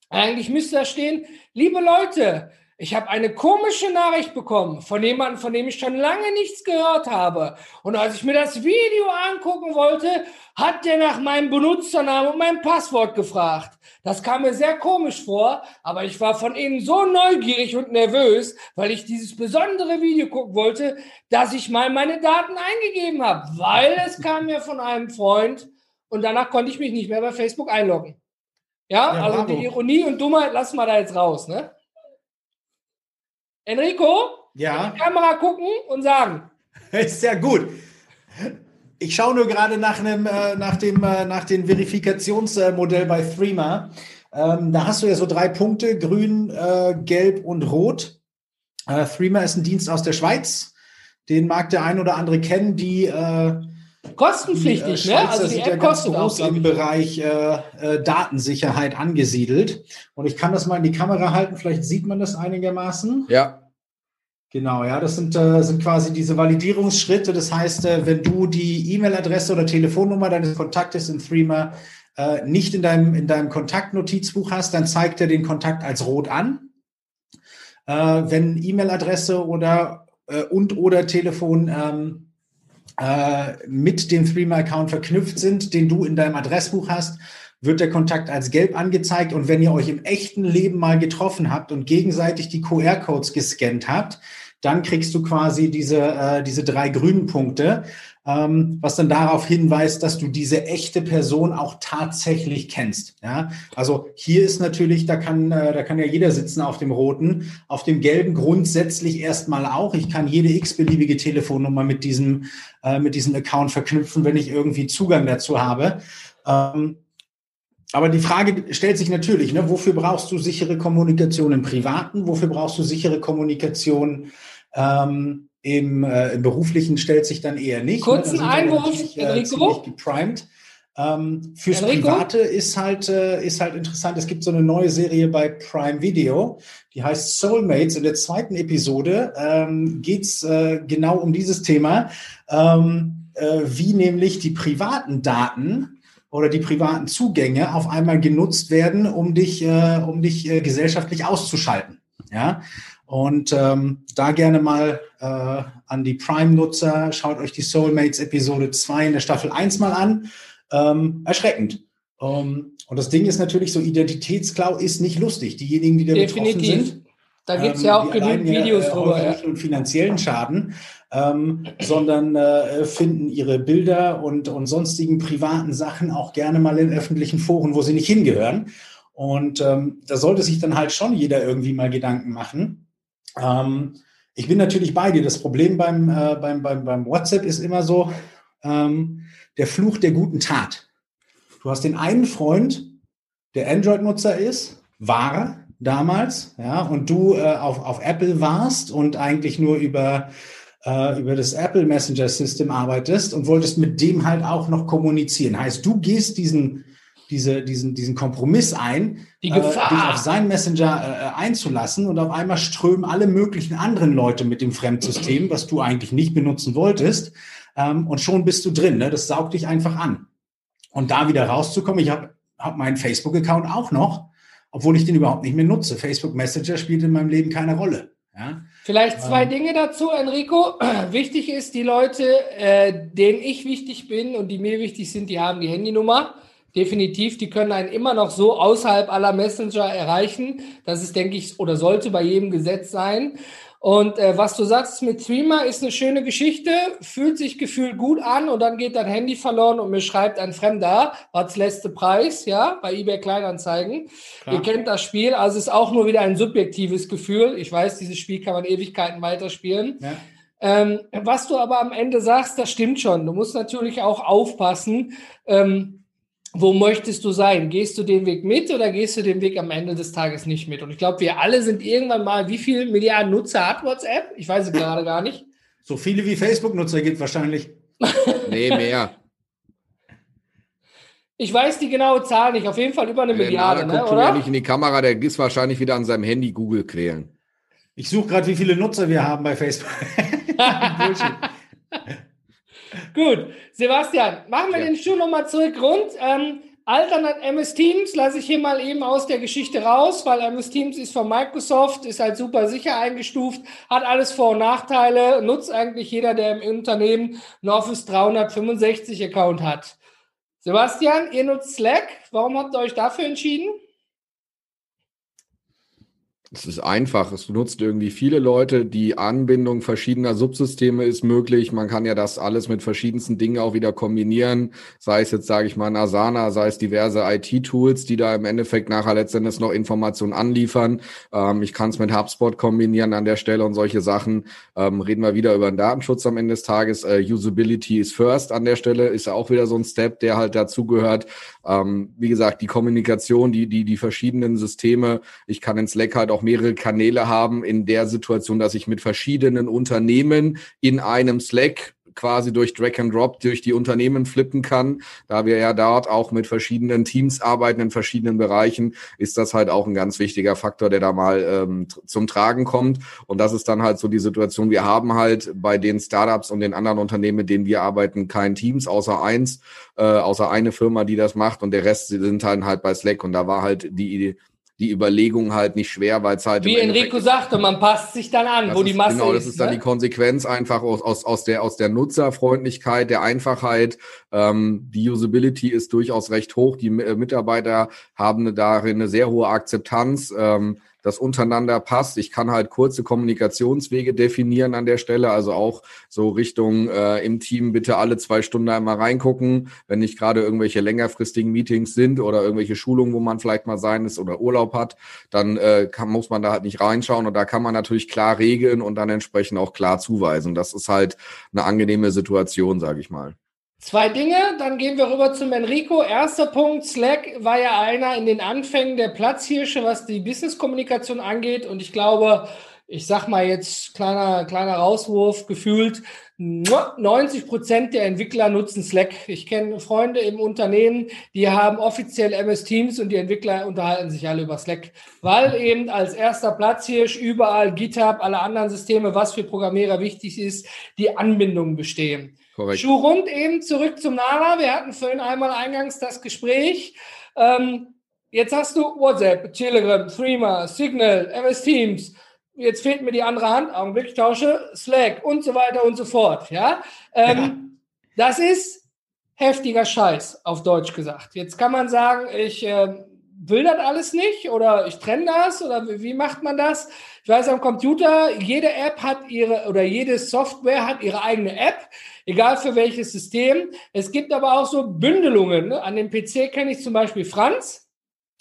Eigentlich müsste da stehen, liebe Leute, ich habe eine komische Nachricht bekommen von jemandem, von dem ich schon lange nichts gehört habe. Und als ich mir das Video angucken wollte, hat der nach meinem Benutzernamen und meinem Passwort gefragt. Das kam mir sehr komisch vor, aber ich war von innen so neugierig und nervös, weil ich dieses besondere Video gucken wollte, dass ich mal meine Daten eingegeben habe, weil es kam mir von einem Freund und danach konnte ich mich nicht mehr bei Facebook einloggen. Ja, ja also bravo. die Ironie und Dummheit lassen wir da jetzt raus, ne? Enrico, ja. in die Kamera gucken und sagen. *laughs* Ist sehr gut. Ich schaue nur gerade nach, einem, äh, nach, dem, äh, nach dem Verifikationsmodell bei Threema. Ähm, da hast du ja so drei Punkte, grün, äh, gelb und rot. Threema ist ein Dienst aus der Schweiz. Den mag der ein oder andere kennen, die kostenpflichtig, die, äh, ne? Also die App ja kostet groß auch, im Bereich äh, äh, Datensicherheit angesiedelt. Und ich kann das mal in die Kamera halten, vielleicht sieht man das einigermaßen. Ja. Genau, ja, das sind, äh, sind quasi diese Validierungsschritte. Das heißt, äh, wenn du die E-Mail-Adresse oder Telefonnummer deines Kontaktes in Threema äh, nicht in deinem, in deinem Kontaktnotizbuch hast, dann zeigt er den Kontakt als rot an. Äh, wenn E-Mail-Adresse oder äh, und oder Telefon ähm, äh, mit dem Threema-Account verknüpft sind, den du in deinem Adressbuch hast, wird der Kontakt als gelb angezeigt. Und wenn ihr euch im echten Leben mal getroffen habt und gegenseitig die QR-Codes gescannt habt, dann kriegst du quasi diese, äh, diese drei grünen Punkte was dann darauf hinweist, dass du diese echte Person auch tatsächlich kennst. Ja, also hier ist natürlich, da kann, äh, da kann ja jeder sitzen auf dem roten, auf dem gelben grundsätzlich erstmal auch. Ich kann jede x-beliebige Telefonnummer mit diesem, äh, mit diesem Account verknüpfen, wenn ich irgendwie Zugang dazu habe. Ähm, aber die Frage stellt sich natürlich, ne, wofür brauchst du sichere Kommunikation im Privaten? Wofür brauchst du sichere Kommunikation ähm, im, äh, Im beruflichen stellt sich dann eher nicht. Ne? Kurzen ne? Einwurf, äh, Enrico. geprimed. Ähm, fürs Enrico? Private ist halt, äh, ist halt interessant. Es gibt so eine neue Serie bei Prime Video, die heißt Soulmates. In der zweiten Episode ähm, geht äh, genau um dieses Thema, ähm, äh, wie nämlich die privaten Daten oder die privaten Zugänge auf einmal genutzt werden, um dich, äh, um dich äh, gesellschaftlich auszuschalten. Ja, und ähm, da gerne mal äh, an die Prime-Nutzer, schaut euch die Soulmates Episode 2 in der Staffel 1 mal an. Ähm, erschreckend. Um, ähm, und das Ding ist natürlich so, Identitätsklau ist nicht lustig. Diejenigen, die da Definitiv. betroffen sind, da gibt es ähm, ja auch genügend Videos äh, drüber. Ja. Nicht nur finanziellen Schaden, ähm, sondern äh, finden ihre Bilder und, und sonstigen privaten Sachen auch gerne mal in öffentlichen Foren, wo sie nicht hingehören. Und ähm, da sollte sich dann halt schon jeder irgendwie mal Gedanken machen. Ähm, ich bin natürlich bei dir. Das Problem beim, äh, beim, beim, beim WhatsApp ist immer so ähm, der Fluch der guten Tat. Du hast den einen Freund, der Android-Nutzer ist, war damals, ja, und du äh, auf, auf Apple warst und eigentlich nur über, äh, über das Apple Messenger System arbeitest und wolltest mit dem halt auch noch kommunizieren. Heißt, du gehst diesen diese, diesen, diesen Kompromiss ein, Die Gefahr. Äh, dich auf seinen Messenger äh, einzulassen und auf einmal strömen alle möglichen anderen Leute mit dem Fremdsystem, was du eigentlich nicht benutzen wolltest, ähm, und schon bist du drin. Ne? Das saugt dich einfach an. Und da wieder rauszukommen, ich habe hab meinen Facebook-Account auch noch, obwohl ich den überhaupt nicht mehr nutze. Facebook Messenger spielt in meinem Leben keine Rolle. Ja? Vielleicht zwei ähm, Dinge dazu, Enrico. *clears throat* Wichtig ist, die Leute, äh, denen ich wichtig bin und die mir wichtig sind, die haben die Handynummer definitiv, die können einen immer noch so außerhalb aller Messenger erreichen. Das ist, denke ich, oder sollte bei jedem Gesetz sein. Und äh, was du sagst mit Streamer ist eine schöne Geschichte, fühlt sich gefühlt gut an und dann geht dein Handy verloren und mir schreibt ein Fremder, was letzte Preis, ja, bei eBay Kleinanzeigen. Klar. Ihr kennt das Spiel, also ist auch nur wieder ein subjektives Gefühl. Ich weiß, dieses Spiel kann man Ewigkeiten weiterspielen. Ja. Ähm, was du aber am Ende sagst, das stimmt schon. Du musst natürlich auch aufpassen. Ähm, wo möchtest du sein? Gehst du den Weg mit oder gehst du den Weg am Ende des Tages nicht mit? Und ich glaube, wir alle sind irgendwann mal, wie viele Milliarden Nutzer hat WhatsApp? Ich weiß es gerade gar nicht. So viele wie Facebook-Nutzer gibt wahrscheinlich. *laughs* nee, mehr. Ich weiß die genaue Zahl nicht. Auf jeden Fall über eine der Milliarde, ne, guckt oder? Nicht in die Kamera, der ist wahrscheinlich wieder an seinem Handy Google quälen. Ich suche gerade, wie viele Nutzer wir haben bei Facebook. *laughs* *laughs* Gut, Sebastian, machen wir ja. den Schuh nochmal zurück rund. Ähm, Alternat MS Teams lasse ich hier mal eben aus der Geschichte raus, weil MS Teams ist von Microsoft, ist halt super sicher eingestuft, hat alles Vor- und Nachteile, nutzt eigentlich jeder, der im Unternehmen einen Office 365 Account hat. Sebastian, ihr nutzt Slack. Warum habt ihr euch dafür entschieden? Es ist einfach. Es nutzt irgendwie viele Leute. Die Anbindung verschiedener Subsysteme ist möglich. Man kann ja das alles mit verschiedensten Dingen auch wieder kombinieren. Sei es jetzt, sage ich mal, Asana, sei es diverse IT-Tools, die da im Endeffekt nachher letztendlich noch Informationen anliefern. Ähm, ich kann es mit HubSpot kombinieren an der Stelle und solche Sachen. Ähm, reden wir wieder über den Datenschutz am Ende des Tages. Äh, Usability is first an der Stelle. Ist ja auch wieder so ein Step, der halt dazugehört. Ähm, wie gesagt, die Kommunikation, die, die, die verschiedenen Systeme. Ich kann in Slack halt auch mehrere Kanäle haben in der Situation, dass ich mit verschiedenen Unternehmen in einem Slack quasi durch Drag and Drop durch die Unternehmen flippen kann. Da wir ja dort auch mit verschiedenen Teams arbeiten in verschiedenen Bereichen, ist das halt auch ein ganz wichtiger Faktor, der da mal ähm, zum Tragen kommt. Und das ist dann halt so die Situation. Wir haben halt bei den Startups und den anderen Unternehmen, mit denen wir arbeiten, kein Teams außer eins, äh, außer eine Firma, die das macht und der Rest sind halt halt bei Slack. Und da war halt die Idee, die Überlegung halt nicht schwer, weil es halt. Wie Enrico sagte, man passt sich dann an, wo die Masse ist. Genau, das ist dann ne? die Konsequenz einfach aus, aus, aus, der, aus der Nutzerfreundlichkeit, der Einfachheit. Ähm, die Usability ist durchaus recht hoch. Die Mitarbeiter haben darin eine sehr hohe Akzeptanz. Ähm, das untereinander passt. Ich kann halt kurze Kommunikationswege definieren an der Stelle, also auch so Richtung äh, im Team bitte alle zwei Stunden einmal reingucken, wenn nicht gerade irgendwelche längerfristigen Meetings sind oder irgendwelche Schulungen, wo man vielleicht mal sein ist oder Urlaub hat, dann äh, kann, muss man da halt nicht reinschauen und da kann man natürlich klar regeln und dann entsprechend auch klar zuweisen. Das ist halt eine angenehme Situation, sage ich mal. Zwei Dinge, dann gehen wir rüber zum Enrico. Erster Punkt, Slack war ja einer in den Anfängen der Platzhirsche, was die Business-Kommunikation angeht. Und ich glaube, ich sag mal jetzt kleiner, kleiner Rauswurf, gefühlt 90 Prozent der Entwickler nutzen Slack. Ich kenne Freunde im Unternehmen, die haben offiziell MS Teams und die Entwickler unterhalten sich alle über Slack, weil eben als erster Platzhirsch überall GitHub, alle anderen Systeme, was für Programmierer wichtig ist, die Anbindungen bestehen. Korrekt. Schuh rund eben zurück zum Nala. Wir hatten vorhin einmal eingangs das Gespräch. Ähm, jetzt hast du WhatsApp, Telegram, Threema, Signal, MS Teams. Jetzt fehlt mir die andere Hand. Augenblick, ich tausche Slack und so weiter und so fort. Ja, ähm, ja. das ist heftiger Scheiß, auf Deutsch gesagt. Jetzt kann man sagen, ich äh, will das alles nicht oder ich trenne das oder wie macht man das? Ich weiß am Computer, jede App hat ihre oder jede Software hat ihre eigene App egal für welches System. Es gibt aber auch so Bündelungen. Ne? An dem PC kenne ich zum Beispiel Franz.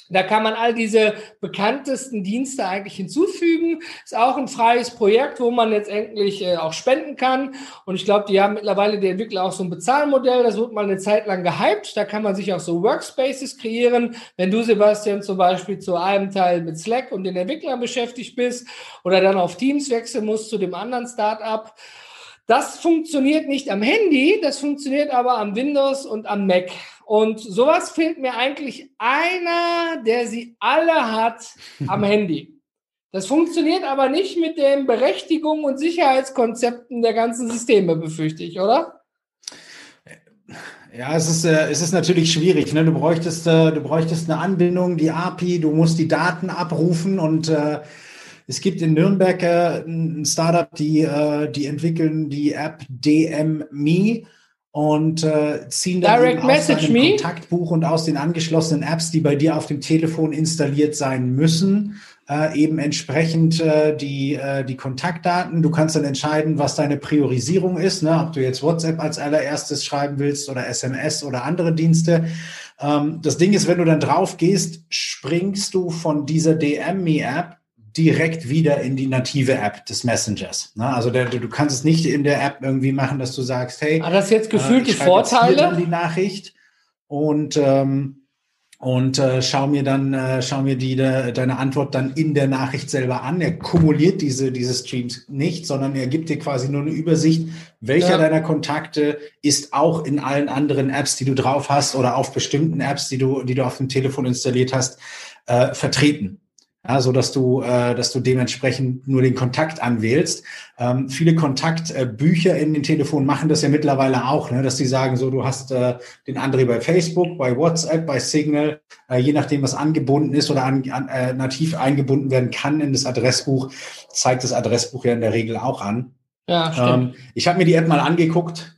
Da kann man all diese bekanntesten Dienste eigentlich hinzufügen. Ist auch ein freies Projekt, wo man letztendlich äh, auch spenden kann. Und ich glaube, die haben mittlerweile die Entwickler auch so ein Bezahlmodell. Das wird mal eine Zeit lang gehypt. Da kann man sich auch so Workspaces kreieren. Wenn du, Sebastian, zum Beispiel zu einem Teil mit Slack und den Entwicklern beschäftigt bist oder dann auf Teams wechseln musst zu dem anderen Startup. Das funktioniert nicht am Handy, das funktioniert aber am Windows und am Mac. Und sowas fehlt mir eigentlich einer, der sie alle hat *laughs* am Handy. Das funktioniert aber nicht mit den Berechtigungen und Sicherheitskonzepten der ganzen Systeme, befürchte ich, oder? Ja, es ist, äh, es ist natürlich schwierig. Ne? Du, bräuchtest, äh, du bräuchtest eine Anbindung, die API, du musst die Daten abrufen und äh, es gibt in Nürnberg äh, ein Startup, die, äh, die entwickeln die App DMMe. Und äh, ziehen dann Direct eben aus deinem me? Kontaktbuch und aus den angeschlossenen Apps, die bei dir auf dem Telefon installiert sein müssen, äh, eben entsprechend äh, die, äh, die Kontaktdaten. Du kannst dann entscheiden, was deine Priorisierung ist, ne? ob du jetzt WhatsApp als allererstes schreiben willst oder SMS oder andere Dienste. Ähm, das Ding ist, wenn du dann drauf gehst, springst du von dieser DM-Me-App direkt wieder in die native App des Messengers. Ne? Also der, du kannst es nicht in der App irgendwie machen, dass du sagst, hey, Hat das jetzt gefühlt äh, die Vorteile? die Nachricht und ähm, und äh, schau mir dann äh, schau mir die de, deine Antwort dann in der Nachricht selber an. Er kumuliert diese diese Streams nicht, sondern er gibt dir quasi nur eine Übersicht, welcher Ja. deiner Kontakte ist auch in allen anderen Apps, die du drauf hast oder auf bestimmten Apps, die du die du auf dem Telefon installiert hast, äh, vertreten. Ja, so dass du, äh, dass du dementsprechend nur den Kontakt anwählst. Ähm, viele Kontaktbücher in den Telefonen machen das ja mittlerweile auch, ne, dass die sagen, so du hast äh, den André bei Facebook, bei WhatsApp, bei Signal, äh, je nachdem was angebunden ist oder an, an, äh, nativ eingebunden werden kann in das Adressbuch, zeigt das Adressbuch ja in der Regel auch an. Ja, stimmt. Ähm, ich habe mir die App mal angeguckt.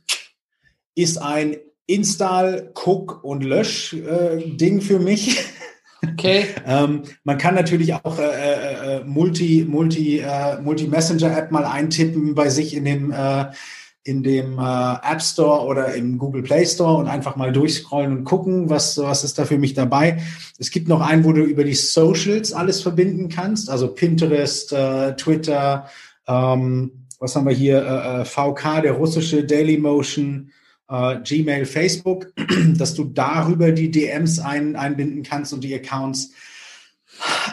Ist ein Install, Guck und Lösch äh, Ding für mich. *laughs* Okay. *laughs* Ähm, man kann natürlich auch äh, äh, Multi, Multi, äh, Multi-Messenger-App mal eintippen bei sich in dem, äh, in dem äh, App Store oder im Google Play Store und einfach mal durchscrollen und gucken, was, was ist da für mich dabei. Es gibt noch einen, wo du über die Socials alles verbinden kannst, also Pinterest, äh, Twitter, ähm, was haben wir hier, äh, äh, VK, der russische Dailymotion, äh, Gmail, Facebook, *clears throat* dass du darüber die DMs ein, einbinden kannst und die Accounts.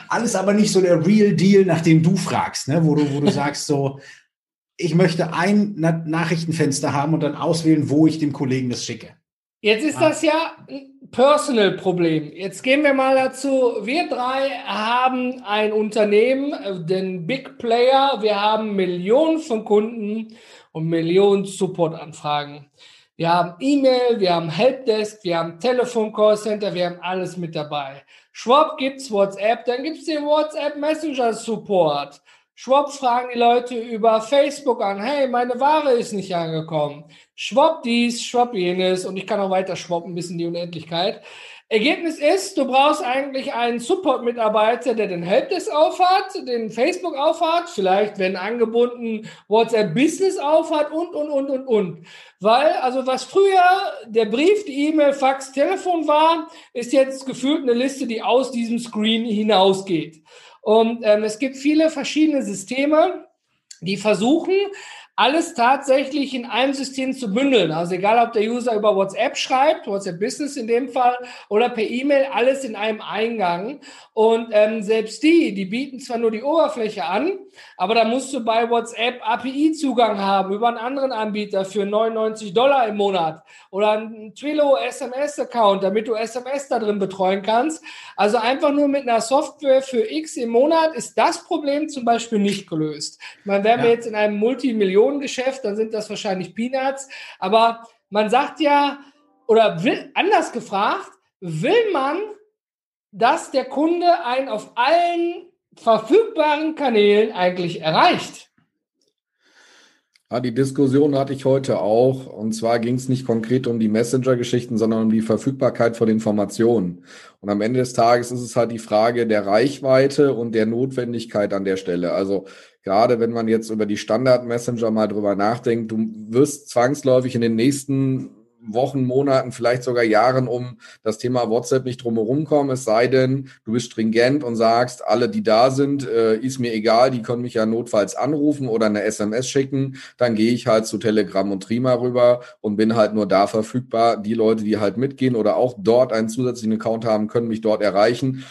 Alles aber nicht so der Real Deal, nach dem du fragst, ne? wo du, wo du *laughs* sagst so, ich möchte ein Na Nachrichtenfenster haben und dann auswählen, wo ich dem Kollegen das schicke. Jetzt ist das ja ein Personal-Problem. Jetzt gehen wir mal dazu. Wir drei haben ein Unternehmen, äh, den Big Player. Wir haben Millionen von Kunden und Millionen Support-Anfragen. Wir haben E-Mail, wir haben Helpdesk, wir haben Telefon-Callcenter, wir haben alles mit dabei. Schwab gibt's WhatsApp, dann gibt's den WhatsApp Messenger Support. Schwab fragen die Leute über Facebook an, hey, meine Ware ist nicht angekommen. Schwab dies, schwab jenes und ich kann auch weiter schwappen bis in die Unendlichkeit. Ergebnis ist, du brauchst eigentlich einen Support-Mitarbeiter, der den Helpdesk aufhat, den Facebook aufhat, vielleicht, wenn angebunden, WhatsApp Business aufhat und, und, und, und, und. Weil, also was früher der Brief, die E-Mail, Fax, Telefon war, ist jetzt gefühlt eine Liste, die aus diesem Screen hinausgeht. Und ähm, es gibt viele verschiedene Systeme, die versuchen, alles tatsächlich in einem System zu bündeln. Also egal, ob der User über WhatsApp schreibt, WhatsApp Business in dem Fall, oder per E-Mail, alles in einem Eingang. Und ähm, selbst die, die bieten zwar nur die Oberfläche an, aber da musst du bei WhatsApp API-Zugang haben über einen anderen Anbieter für 99 Dollar im Monat oder einen Twilio SMS-Account, damit du SMS da drin betreuen kannst. Also einfach nur mit einer Software für X im Monat ist das Problem zum Beispiel nicht gelöst. Wären wir Ja. jetzt in einem Multimillionengeschäft, dann sind das wahrscheinlich Peanuts. Aber man sagt ja, oder will, anders gefragt, will man, dass der Kunde einen auf allen verfügbaren Kanälen eigentlich erreicht? Ja, die Diskussion hatte ich heute auch. Und zwar ging es nicht konkret um die Messenger-Geschichten, sondern um die Verfügbarkeit von Informationen. Und am Ende des Tages ist es halt die Frage der Reichweite und der Notwendigkeit an der Stelle. Also gerade wenn man jetzt über die Standard-Messenger mal drüber nachdenkt, du wirst zwangsläufig in den nächsten Wochen, Monaten, vielleicht sogar Jahren um das Thema WhatsApp nicht drumherum kommen, es sei denn, du bist stringent und sagst, alle, die da sind, äh, ist mir egal, die können mich ja notfalls anrufen oder eine SMS schicken, dann gehe ich halt zu Telegram und Trima rüber und bin halt nur da verfügbar. Die Leute, die halt mitgehen oder auch dort einen zusätzlichen Account haben, können mich dort erreichen.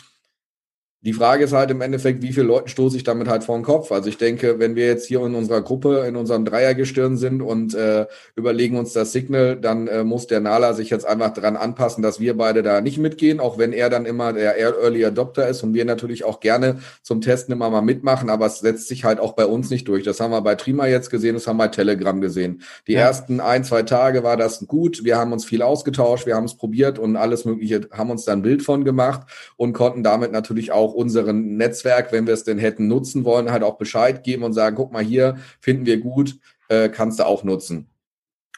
Die Frage ist halt im Endeffekt, wie viele Leuten stoße ich damit halt vor den Kopf? Also ich denke, wenn wir jetzt hier in unserer Gruppe, in unserem Dreiergestirn sind und äh, überlegen uns das Signal, dann äh, muss der Nala sich jetzt einfach dran anpassen, dass wir beide da nicht mitgehen, auch wenn er dann immer der Early Adopter ist und wir natürlich auch gerne zum Testen immer mal mitmachen, aber es setzt sich halt auch bei uns nicht durch. Das haben wir bei Trima jetzt gesehen, das haben wir bei Telegram gesehen. Die Ja. ersten ein, zwei Tage war das gut, wir haben uns viel ausgetauscht, wir haben es probiert und alles Mögliche, haben uns dann ein Bild von gemacht und konnten damit natürlich auch unseren Netzwerk, wenn wir es denn hätten nutzen wollen, halt auch Bescheid geben und sagen, guck mal hier, finden wir gut, äh, kannst du auch nutzen.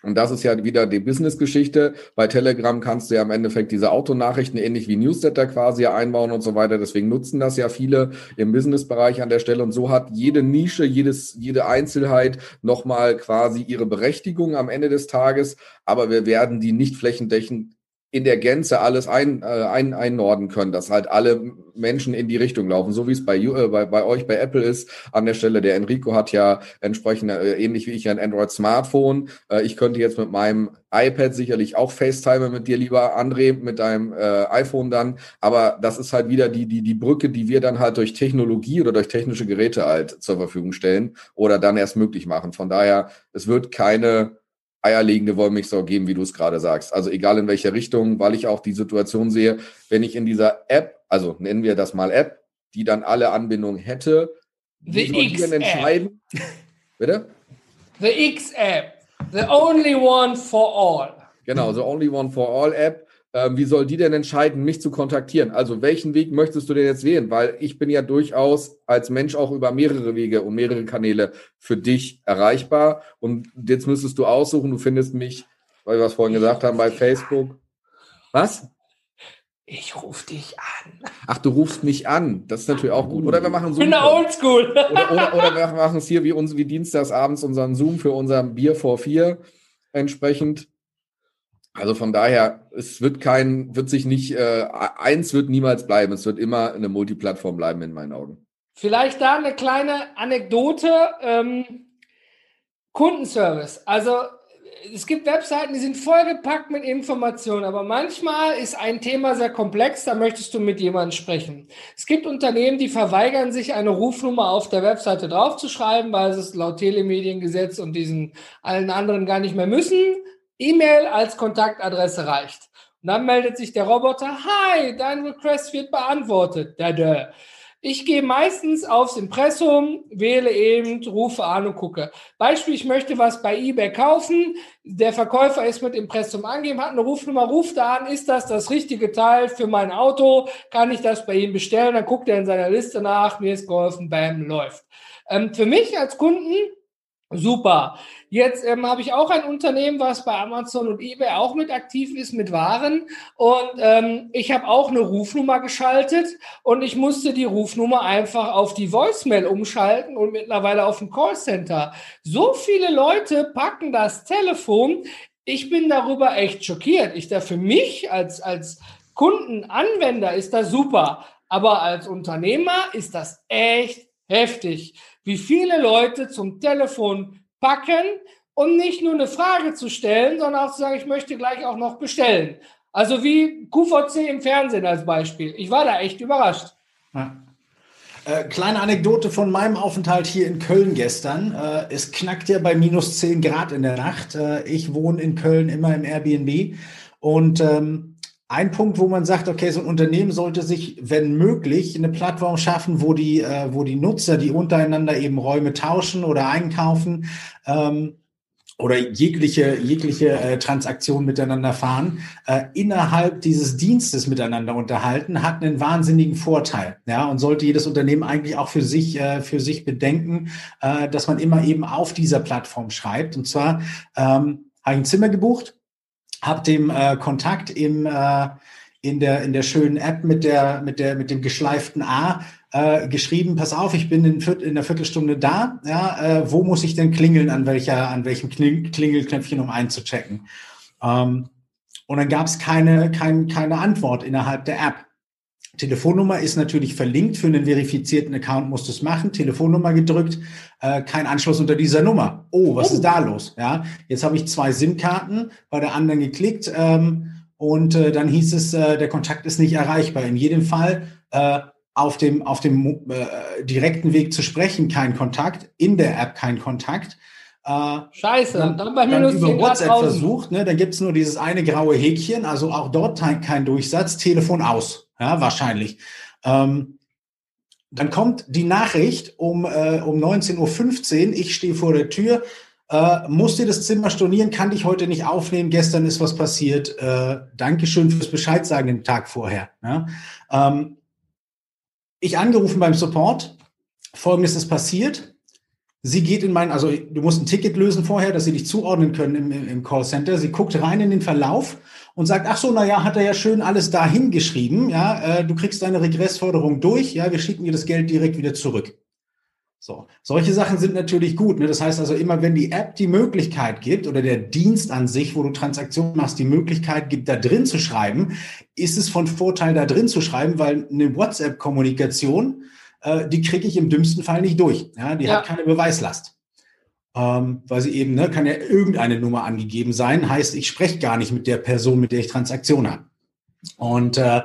Und das ist ja wieder die Business-Geschichte. Bei Telegram kannst du ja im Endeffekt diese Autonachrichten ähnlich wie Newsletter quasi einbauen und so weiter. Deswegen nutzen das ja viele im Business-Bereich an der Stelle. Und so hat jede Nische, jedes, jede Einzelheit nochmal quasi ihre Berechtigung am Ende des Tages. Aber wir werden die nicht flächendeckend in der Gänze alles ein, äh, ein, einnorden können, dass halt alle Menschen in die Richtung laufen, so wie es bei, äh, bei, bei euch bei Apple ist. An der Stelle, der Enrico hat ja entsprechend, äh, ähnlich wie ich, ein Android-Smartphone. Äh, ich könnte jetzt mit meinem iPad sicherlich auch FaceTime mit dir, lieber André, mit deinem äh, iPhone dann. Aber das ist halt wieder die, die, die Brücke, die wir dann halt durch Technologie oder durch technische Geräte halt zur Verfügung stellen oder dann erst möglich machen. Von daher, es wird keine eierlegende Wollmilchsau geben, wie du es gerade sagst. Also egal in welcher Richtung, weil ich auch die Situation sehe, wenn ich in dieser App, also nennen wir das mal App, die dann alle Anbindungen hätte, die denn entscheiden? Bitte? The X-App. The only one for all. Genau, the only one for all App wie soll die denn entscheiden, mich zu kontaktieren? Also welchen Weg möchtest du denn jetzt wählen? Weil ich bin ja durchaus als Mensch auch über mehrere Wege und mehrere Kanäle für dich erreichbar. Und jetzt müsstest du aussuchen, du findest mich, weil wir es vorhin gesagt haben, bei Facebook. Was? Ich rufe dich an. Ach, du rufst mich an. Das ist natürlich auch gut. Oder wir machen Zoom. Ich bin der Oldschool. Oder, oder, oder wir machen es hier wie uns wie dienstags abends unseren Zoom für unseren Bier vor vier entsprechend. Also von daher, es wird kein, wird sich nicht, äh, eins wird niemals bleiben. Es wird immer eine Multiplattform bleiben in meinen Augen. Vielleicht da eine kleine Anekdote. Ähm, Kundenservice. Also es gibt Webseiten, die sind vollgepackt mit Informationen, aber manchmal ist ein Thema sehr komplex, da möchtest du mit jemandem sprechen. Es gibt Unternehmen, die verweigern sich, eine Rufnummer auf der Webseite draufzuschreiben, weil sie es laut Telemediengesetz und diesen allen anderen gar nicht mehr müssen. E-Mail als Kontaktadresse reicht. Und dann meldet sich der Roboter, hi, dein Request wird beantwortet. Da, Ich gehe meistens aufs Impressum, wähle eben, rufe an und gucke. Beispiel, ich möchte was bei eBay kaufen. Der Verkäufer ist mit Impressum angegeben, hat eine Rufnummer, ruft da an, ist das das richtige Teil für mein Auto? Kann ich das bei ihm bestellen? Dann guckt er in seiner Liste nach, mir ist geholfen, bam, läuft. Ähm, für mich als Kunden Super. Jetzt ähm, habe ich auch ein Unternehmen, was bei Amazon und eBay auch mit aktiv ist mit Waren. Und ähm, ich habe auch eine Rufnummer geschaltet und ich musste die Rufnummer einfach auf die Voicemail umschalten und mittlerweile auf ein Callcenter. So viele Leute packen das Telefon. Ich bin darüber echt schockiert. Ich da für mich als, als Kundenanwender ist das super. Aber als Unternehmer ist das echt heftig wie viele Leute zum Telefon packen, um nicht nur eine Frage zu stellen, sondern auch zu sagen, ich möchte gleich auch noch bestellen. Also wie QVC im Fernsehen als Beispiel. Ich war da echt überrascht. Ja. Äh, kleine Anekdote von meinem Aufenthalt hier in Köln gestern. Äh, es knackt ja bei minus 10 Grad in der Nacht. Äh, ich wohne in Köln immer im Airbnb und ähm, ein Punkt, wo man sagt, okay, so ein Unternehmen sollte sich, wenn möglich, eine Plattform schaffen, wo die, äh, wo die Nutzer, die untereinander eben Räume tauschen oder einkaufen ähm, oder jegliche, jegliche äh, Transaktion miteinander fahren, äh, innerhalb dieses Dienstes miteinander unterhalten, hat einen wahnsinnigen Vorteil. Ja, und sollte jedes Unternehmen eigentlich auch für sich, äh, für sich bedenken, äh, dass man immer eben auf dieser Plattform schreibt. Und zwar ähm, habe ich ein Zimmer gebucht habe dem äh, Kontakt im, äh, in, der, in der schönen App mit, der, mit, der, mit dem geschleiften A äh, geschrieben, pass auf, ich bin in, in einer Viertelstunde da, ja, äh, wo muss ich denn klingeln, an, welcher, an welchem Klingelknöpfchen, um einzuchecken. Ähm, und dann gab es keine, kein, keine Antwort innerhalb der App. Telefonnummer ist natürlich verlinkt. Für einen verifizierten Account musst du es machen. Telefonnummer gedrückt, äh, kein Anschluss unter dieser Nummer. Oh, was oh. ist da los? Ja, jetzt habe ich zwei SIM-Karten bei der anderen geklickt ähm, und äh, dann hieß es, äh, der Kontakt ist nicht erreichbar. In jedem Fall äh, auf dem auf dem äh, direkten Weg zu sprechen kein Kontakt, in der App kein Kontakt. Äh, Scheiße, dann, dann bei minus über WhatsApp versucht, ne, dann gibt's nur dieses eine graue Häkchen, also auch dort kein Durchsatz, Telefon aus. Ja, wahrscheinlich. Ähm, dann kommt die Nachricht um, äh, um 19.15 Uhr, ich stehe vor der Tür, äh, muss dir das Zimmer stornieren, kann dich heute nicht aufnehmen, gestern ist was passiert, äh, Dankeschön fürs Bescheid sagen den Tag vorher. Ja? Ähm, ich angerufen beim Support, folgendes ist passiert, Sie geht in mein, also du musst ein Ticket lösen vorher, dass sie dich zuordnen können im, im Callcenter. Sie guckt rein in den Verlauf und sagt, ach so, na ja, hat er ja schön alles dahin geschrieben. Ja, äh, du kriegst deine Regressforderung durch. Ja, wir schicken dir das Geld direkt wieder zurück. So, solche Sachen sind natürlich gut. Ne? Das heißt also immer, wenn die App die Möglichkeit gibt oder der Dienst an sich, wo du Transaktionen machst, die Möglichkeit gibt, da drin zu schreiben, ist es von Vorteil, da drin zu schreiben, weil eine WhatsApp-Kommunikation, äh, die kriege ich im dümmsten Fall nicht durch. Ja, die ja. hat keine Beweislast. Ähm, weil sie eben, ne, kann ja irgendeine Nummer angegeben sein, heißt, ich spreche gar nicht mit der Person, mit der ich Transaktion habe. Und äh,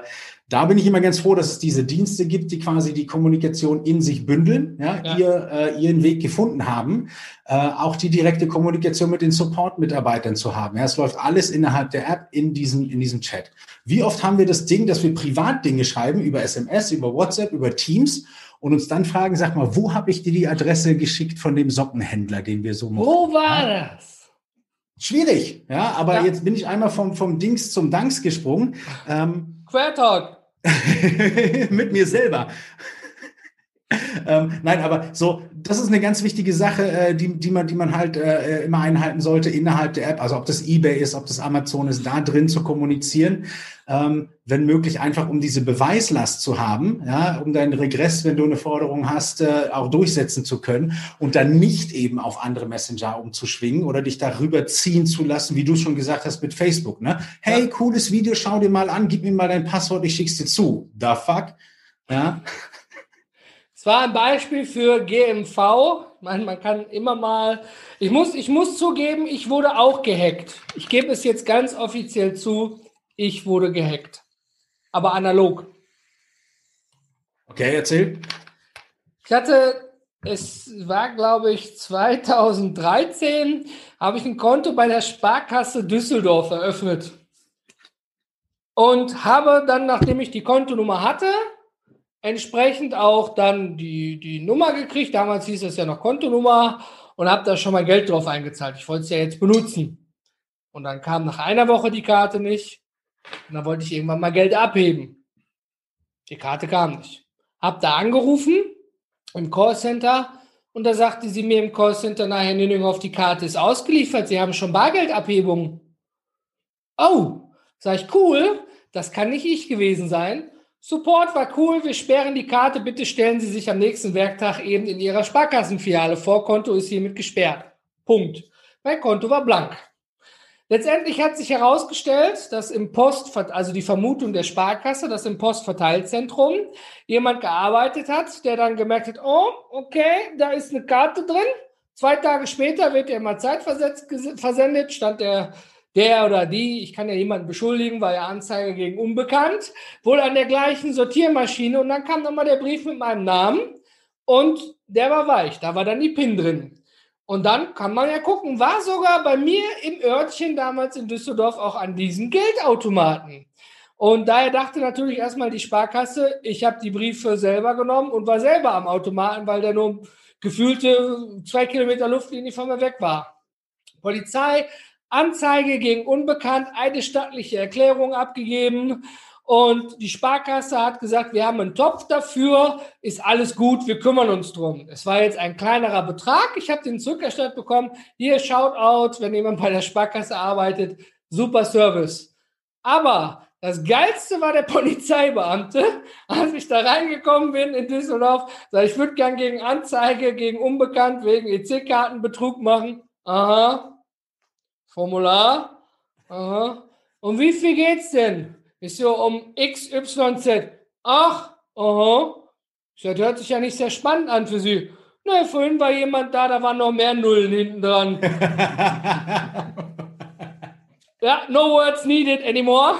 da bin ich immer ganz froh, dass es diese Dienste gibt, die quasi die Kommunikation in sich bündeln, ja, ja. Ihr, äh, ihren Weg gefunden haben, äh, auch die direkte Kommunikation mit den Support-Mitarbeitern zu haben. Ja, es läuft alles innerhalb der App in diesem, in diesem Chat. Wie oft haben wir das Ding, dass wir privat Dinge schreiben über SMS, über WhatsApp, über Teams und uns dann fragen, sag mal, wo habe ich dir die Adresse geschickt von dem Sockenhändler, den wir so machen? Wo war das? Schwierig, ja, aber ja. jetzt bin ich einmal vom, vom Dings zum Danks gesprungen. Ähm, Quertalk. *laughs* mit mir selber. ähm, nein, aber so, das ist eine ganz wichtige Sache, äh, die, die, man, die man halt äh, immer einhalten sollte innerhalb der App. Also ob das eBay ist, ob das Amazon ist, da drin zu kommunizieren. Ähm, wenn möglich einfach um diese Beweislast zu haben, ja, um deinen Regress, wenn du eine Forderung hast, äh, auch durchsetzen zu können und dann nicht eben auf andere Messenger umzuschwingen oder dich darüber ziehen zu lassen, wie du schon gesagt hast mit Facebook. Ne? Hey, ja. cooles Video, schau dir mal an, gib mir mal dein Passwort, ich schick's dir zu. Da fuck. Ja. *laughs* Es war ein Beispiel für GMV. Man, man kann immer mal. Ich muss, ich muss zugeben, ich wurde auch gehackt. Ich gebe es jetzt ganz offiziell zu. Ich wurde gehackt. Aber analog. Okay, erzähl. Ich hatte, es war glaube ich 2013, habe ich ein Konto bei der Sparkasse Düsseldorf eröffnet. Und habe dann, nachdem ich die Kontonummer hatte, entsprechend auch dann die, die Nummer gekriegt. Damals hieß es ja noch Kontonummer und habe da schon mal Geld drauf eingezahlt. Ich wollte es ja jetzt benutzen. Und dann kam nach einer Woche die Karte nicht. Und dann wollte ich irgendwann mal Geld abheben. Die Karte kam nicht. Hab da angerufen im Callcenter und da sagte sie mir im Callcenter, na, Herr Nünning, die Karte ist ausgeliefert. Sie haben schon Bargeldabhebung. Oh, sag ich, cool. Das kann nicht ich gewesen sein. Support war cool, wir sperren die Karte, bitte stellen Sie sich am nächsten Werktag eben in Ihrer Sparkassenfiliale vor, Konto ist hiermit gesperrt. Punkt. Mein Konto war blank. Letztendlich hat sich herausgestellt, dass im Post, also die Vermutung der Sparkasse, dass im Postverteilzentrum jemand gearbeitet hat, der dann gemerkt hat, oh, okay, da ist eine Karte drin. Zwei Tage später wird er mal zeitversetzt versendet, stand der der oder die, ich kann ja jemanden beschuldigen, weil ja Anzeige gegen Unbekannt, wohl an der gleichen Sortiermaschine und dann kam nochmal der Brief mit meinem Namen und der war weich, da war dann die PIN drin. Und dann kann man ja gucken, war sogar bei mir im Örtchen damals in Düsseldorf auch an diesen Geldautomaten. Und daher dachte natürlich erstmal die Sparkasse, ich habe die Briefe selber genommen und war selber am Automaten, weil der nur gefühlte zwei Kilometer Luftlinie von mir weg war. Polizei Anzeige gegen Unbekannt, eine stattliche Erklärung abgegeben. Und die Sparkasse hat gesagt, wir haben einen Topf dafür, ist alles gut, wir kümmern uns drum. Es war jetzt ein kleinerer Betrag. Ich habe den zurückerstattet bekommen. Hier, Shoutout, wenn jemand bei der Sparkasse arbeitet. Super Service. Aber das Geilste war der *laughs* Polizeibeamte, als ich da reingekommen bin in Düsseldorf. Sag, ich würde gern gegen Anzeige, gegen Unbekannt, wegen EC-Kartenbetrug machen. Aha, Formular. Aha. Um wie viel geht's denn? Ist so um XYZ. Ach, aha. Das hört sich ja nicht sehr spannend an für Sie. Ne, vorhin war jemand da, da waren noch mehr Nullen hinten dran. *laughs* ja, no words needed anymore.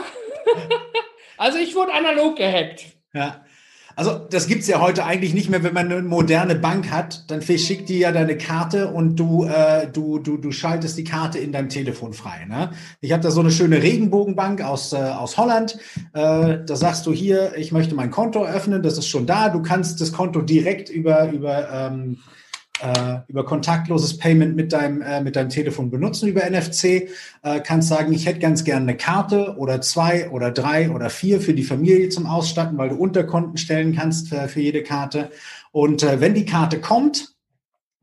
*laughs* also ich wurde analog gehackt. Ja. Also das gibt's ja heute eigentlich nicht mehr, wenn man eine moderne Bank hat, dann verschickt die ja deine Karte und du, äh, du, du, du schaltest die Karte in deinem Telefon frei. Ne? Ich habe da so eine schöne Regenbogenbank aus, äh, aus Holland. Äh, da sagst du hier, ich möchte mein Konto öffnen, das ist schon da. Du kannst das Konto direkt über, über ähm, äh, über kontaktloses Payment mit deinem, äh, mit deinem Telefon benutzen über NFC. Äh, kannst sagen, ich hätte ganz gerne eine Karte oder zwei oder drei oder vier für die Familie zum Ausstatten, weil du Unterkonten stellen kannst für, für jede Karte. Und äh, wenn die Karte kommt,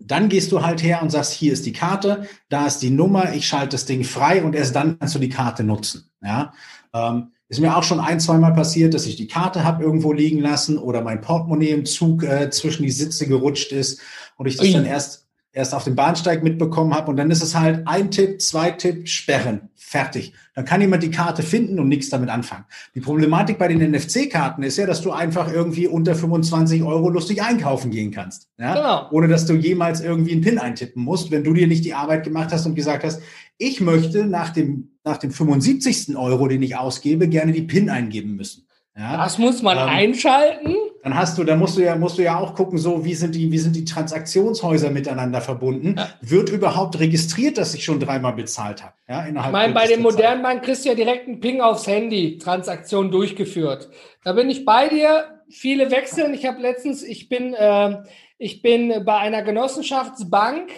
Dann gehst du halt her und sagst, hier ist die Karte, da ist die Nummer, ich schalte das Ding frei und erst dann kannst du die Karte nutzen. Ja, ähm, ist mir auch schon ein, zweimal passiert, dass ich die Karte habe irgendwo liegen lassen oder mein Portemonnaie im Zug äh, zwischen die Sitze gerutscht ist und ich das Ui. dann erst erst auf dem Bahnsteig mitbekommen habe. Und dann ist es halt ein Tipp, zwei Tipp, sperren, fertig. Dann kann jemand die Karte finden und nichts damit anfangen. Die Problematik bei den NFC-Karten ist ja, dass du einfach irgendwie unter 25 Euro lustig einkaufen gehen kannst. Ja? Genau. Ohne dass du jemals irgendwie einen PIN eintippen musst, wenn du dir nicht die Arbeit gemacht hast und gesagt hast, ich möchte nach dem, nach dem 75. Euro, den ich ausgebe, gerne die PIN eingeben müssen. Ja? Das muss man ähm, einschalten dann hast du, dann musst du ja, musst du ja auch gucken, so wie sind die, wie sind die Transaktionshäuser miteinander verbunden? Ja. Wird überhaupt registriert, dass ich schon dreimal bezahlt habe? Ja, innerhalb ich meine, bei den modernen Banken kriegst du ja direkt einen Ping aufs Handy, Transaktion durchgeführt. Da bin ich bei dir. Viele wechseln. Ich habe letztens, ich bin, äh, ich bin bei einer Genossenschaftsbank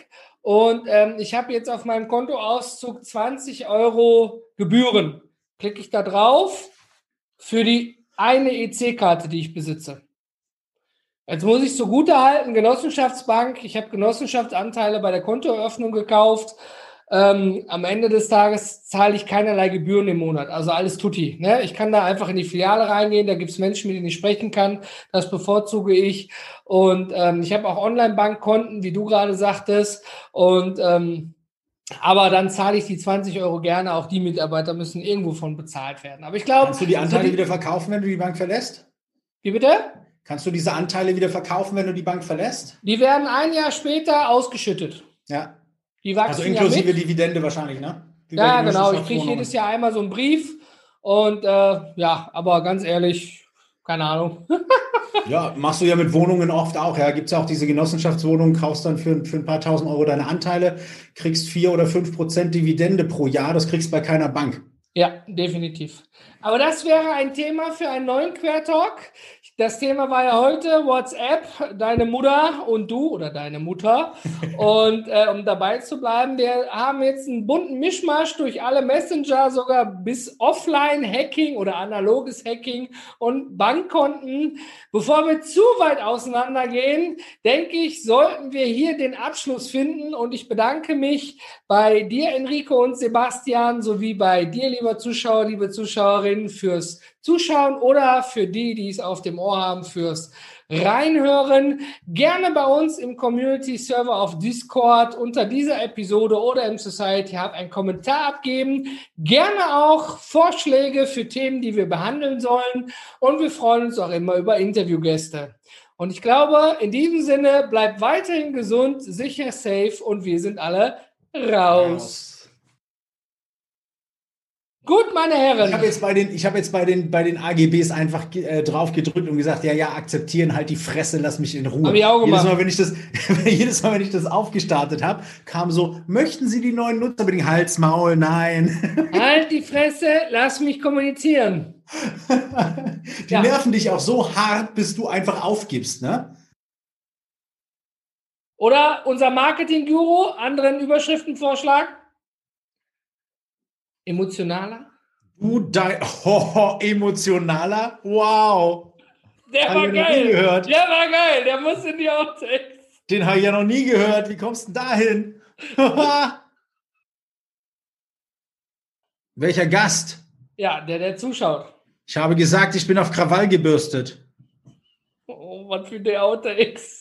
und ähm, ich habe jetzt auf meinem Kontoauszug 20 Euro Gebühren. Klicke ich da drauf für die eine EC-Karte, die ich besitze. Jetzt muss ich zugute halten, Genossenschaftsbank, ich habe Genossenschaftsanteile bei der Kontoeröffnung gekauft. Ähm, am Ende des Tages zahle ich keinerlei Gebühren im Monat. Also alles tutti. Ne? Ich kann da einfach in die Filiale reingehen, da gibt es Menschen, mit denen ich sprechen kann. Das bevorzuge ich. Und ähm, ich habe auch Online-Bankkonten, wie du gerade sagtest. Und ähm, aber dann zahle ich die 20 Euro gerne. Auch die Mitarbeiter müssen irgendwo von bezahlt werden. Aber ich glaube. Kannst du die Anteile die, wieder verkaufen, wenn du die Bank verlässt? Wie bitte? Kannst du diese Anteile wieder verkaufen, wenn du die Bank verlässt? Die werden ein Jahr später ausgeschüttet. Ja. Die wachsen also inklusive ja Dividende wahrscheinlich, ne? Wie ja, genau. Ich kriege jedes Jahr einmal so einen Brief. Und äh, ja, aber ganz ehrlich, keine Ahnung. *laughs* ja, machst du ja mit Wohnungen oft auch. Ja, gibt es ja auch diese Genossenschaftswohnungen, kaufst dann für, für ein paar tausend Euro deine Anteile, kriegst vier oder fünf Prozent Dividende pro Jahr. Das kriegst du bei keiner Bank. Ja, definitiv. Aber das wäre ein Thema für einen neuen Quertalk. Das Thema war ja heute WhatsApp, deine Mutter und du oder deine Mutter. *laughs* Und äh, um dabei zu bleiben, wir haben jetzt einen bunten Mischmasch durch alle Messenger, sogar bis Offline-Hacking oder analoges Hacking und Bankkonten. Bevor wir zu weit auseinandergehen, denke ich, sollten wir hier den Abschluss finden. Und ich bedanke mich bei dir, Enrico und Sebastian, sowie bei dir, lieber Zuschauer, liebe Zuschauerinnen, fürs Zuschauen oder für die, die es auf dem Ohr haben, fürs Reinhören. Gerne bei uns im Community Server auf Discord unter dieser Episode oder im Society Hub einen Kommentar abgeben. Gerne auch Vorschläge für Themen, die wir behandeln sollen. Und wir freuen uns auch immer über Interviewgäste. Und ich glaube, in diesem Sinne, bleibt weiterhin gesund, sicher, safe und wir sind alle raus. Gut, meine Herren. Ich habe jetzt bei den, ich habe jetzt bei den, bei den AGBs einfach äh, drauf gedrückt und gesagt, ja, ja, akzeptieren, halt die Fresse, lass mich in Ruhe. Hab ich auch gemacht. Jedes Mal, wenn ich das, *laughs* jedes Mal, wenn ich das aufgestartet habe, kam so, möchten Sie die neuen Nutzer unbedingt Hals, Maul, nein. *laughs* Halt die Fresse, lass mich kommunizieren. *laughs* die ja. nerven dich auch so hart, bis du einfach aufgibst, ne? Oder unser Marketing-Guru, anderen Überschriftenvorschlag? Emotionaler? Du dein *laughs* oh, emotionaler? Wow. Der war geil. Gehört. Der war geil. Der muss in die Outtakes. Den habe ich ja noch nie gehört. Wie kommst du denn dahin? *laughs* Welcher Gast? Ja, der, der zuschaut. Ich habe gesagt, ich bin auf Krawall gebürstet. Oh, was für der Outtakes.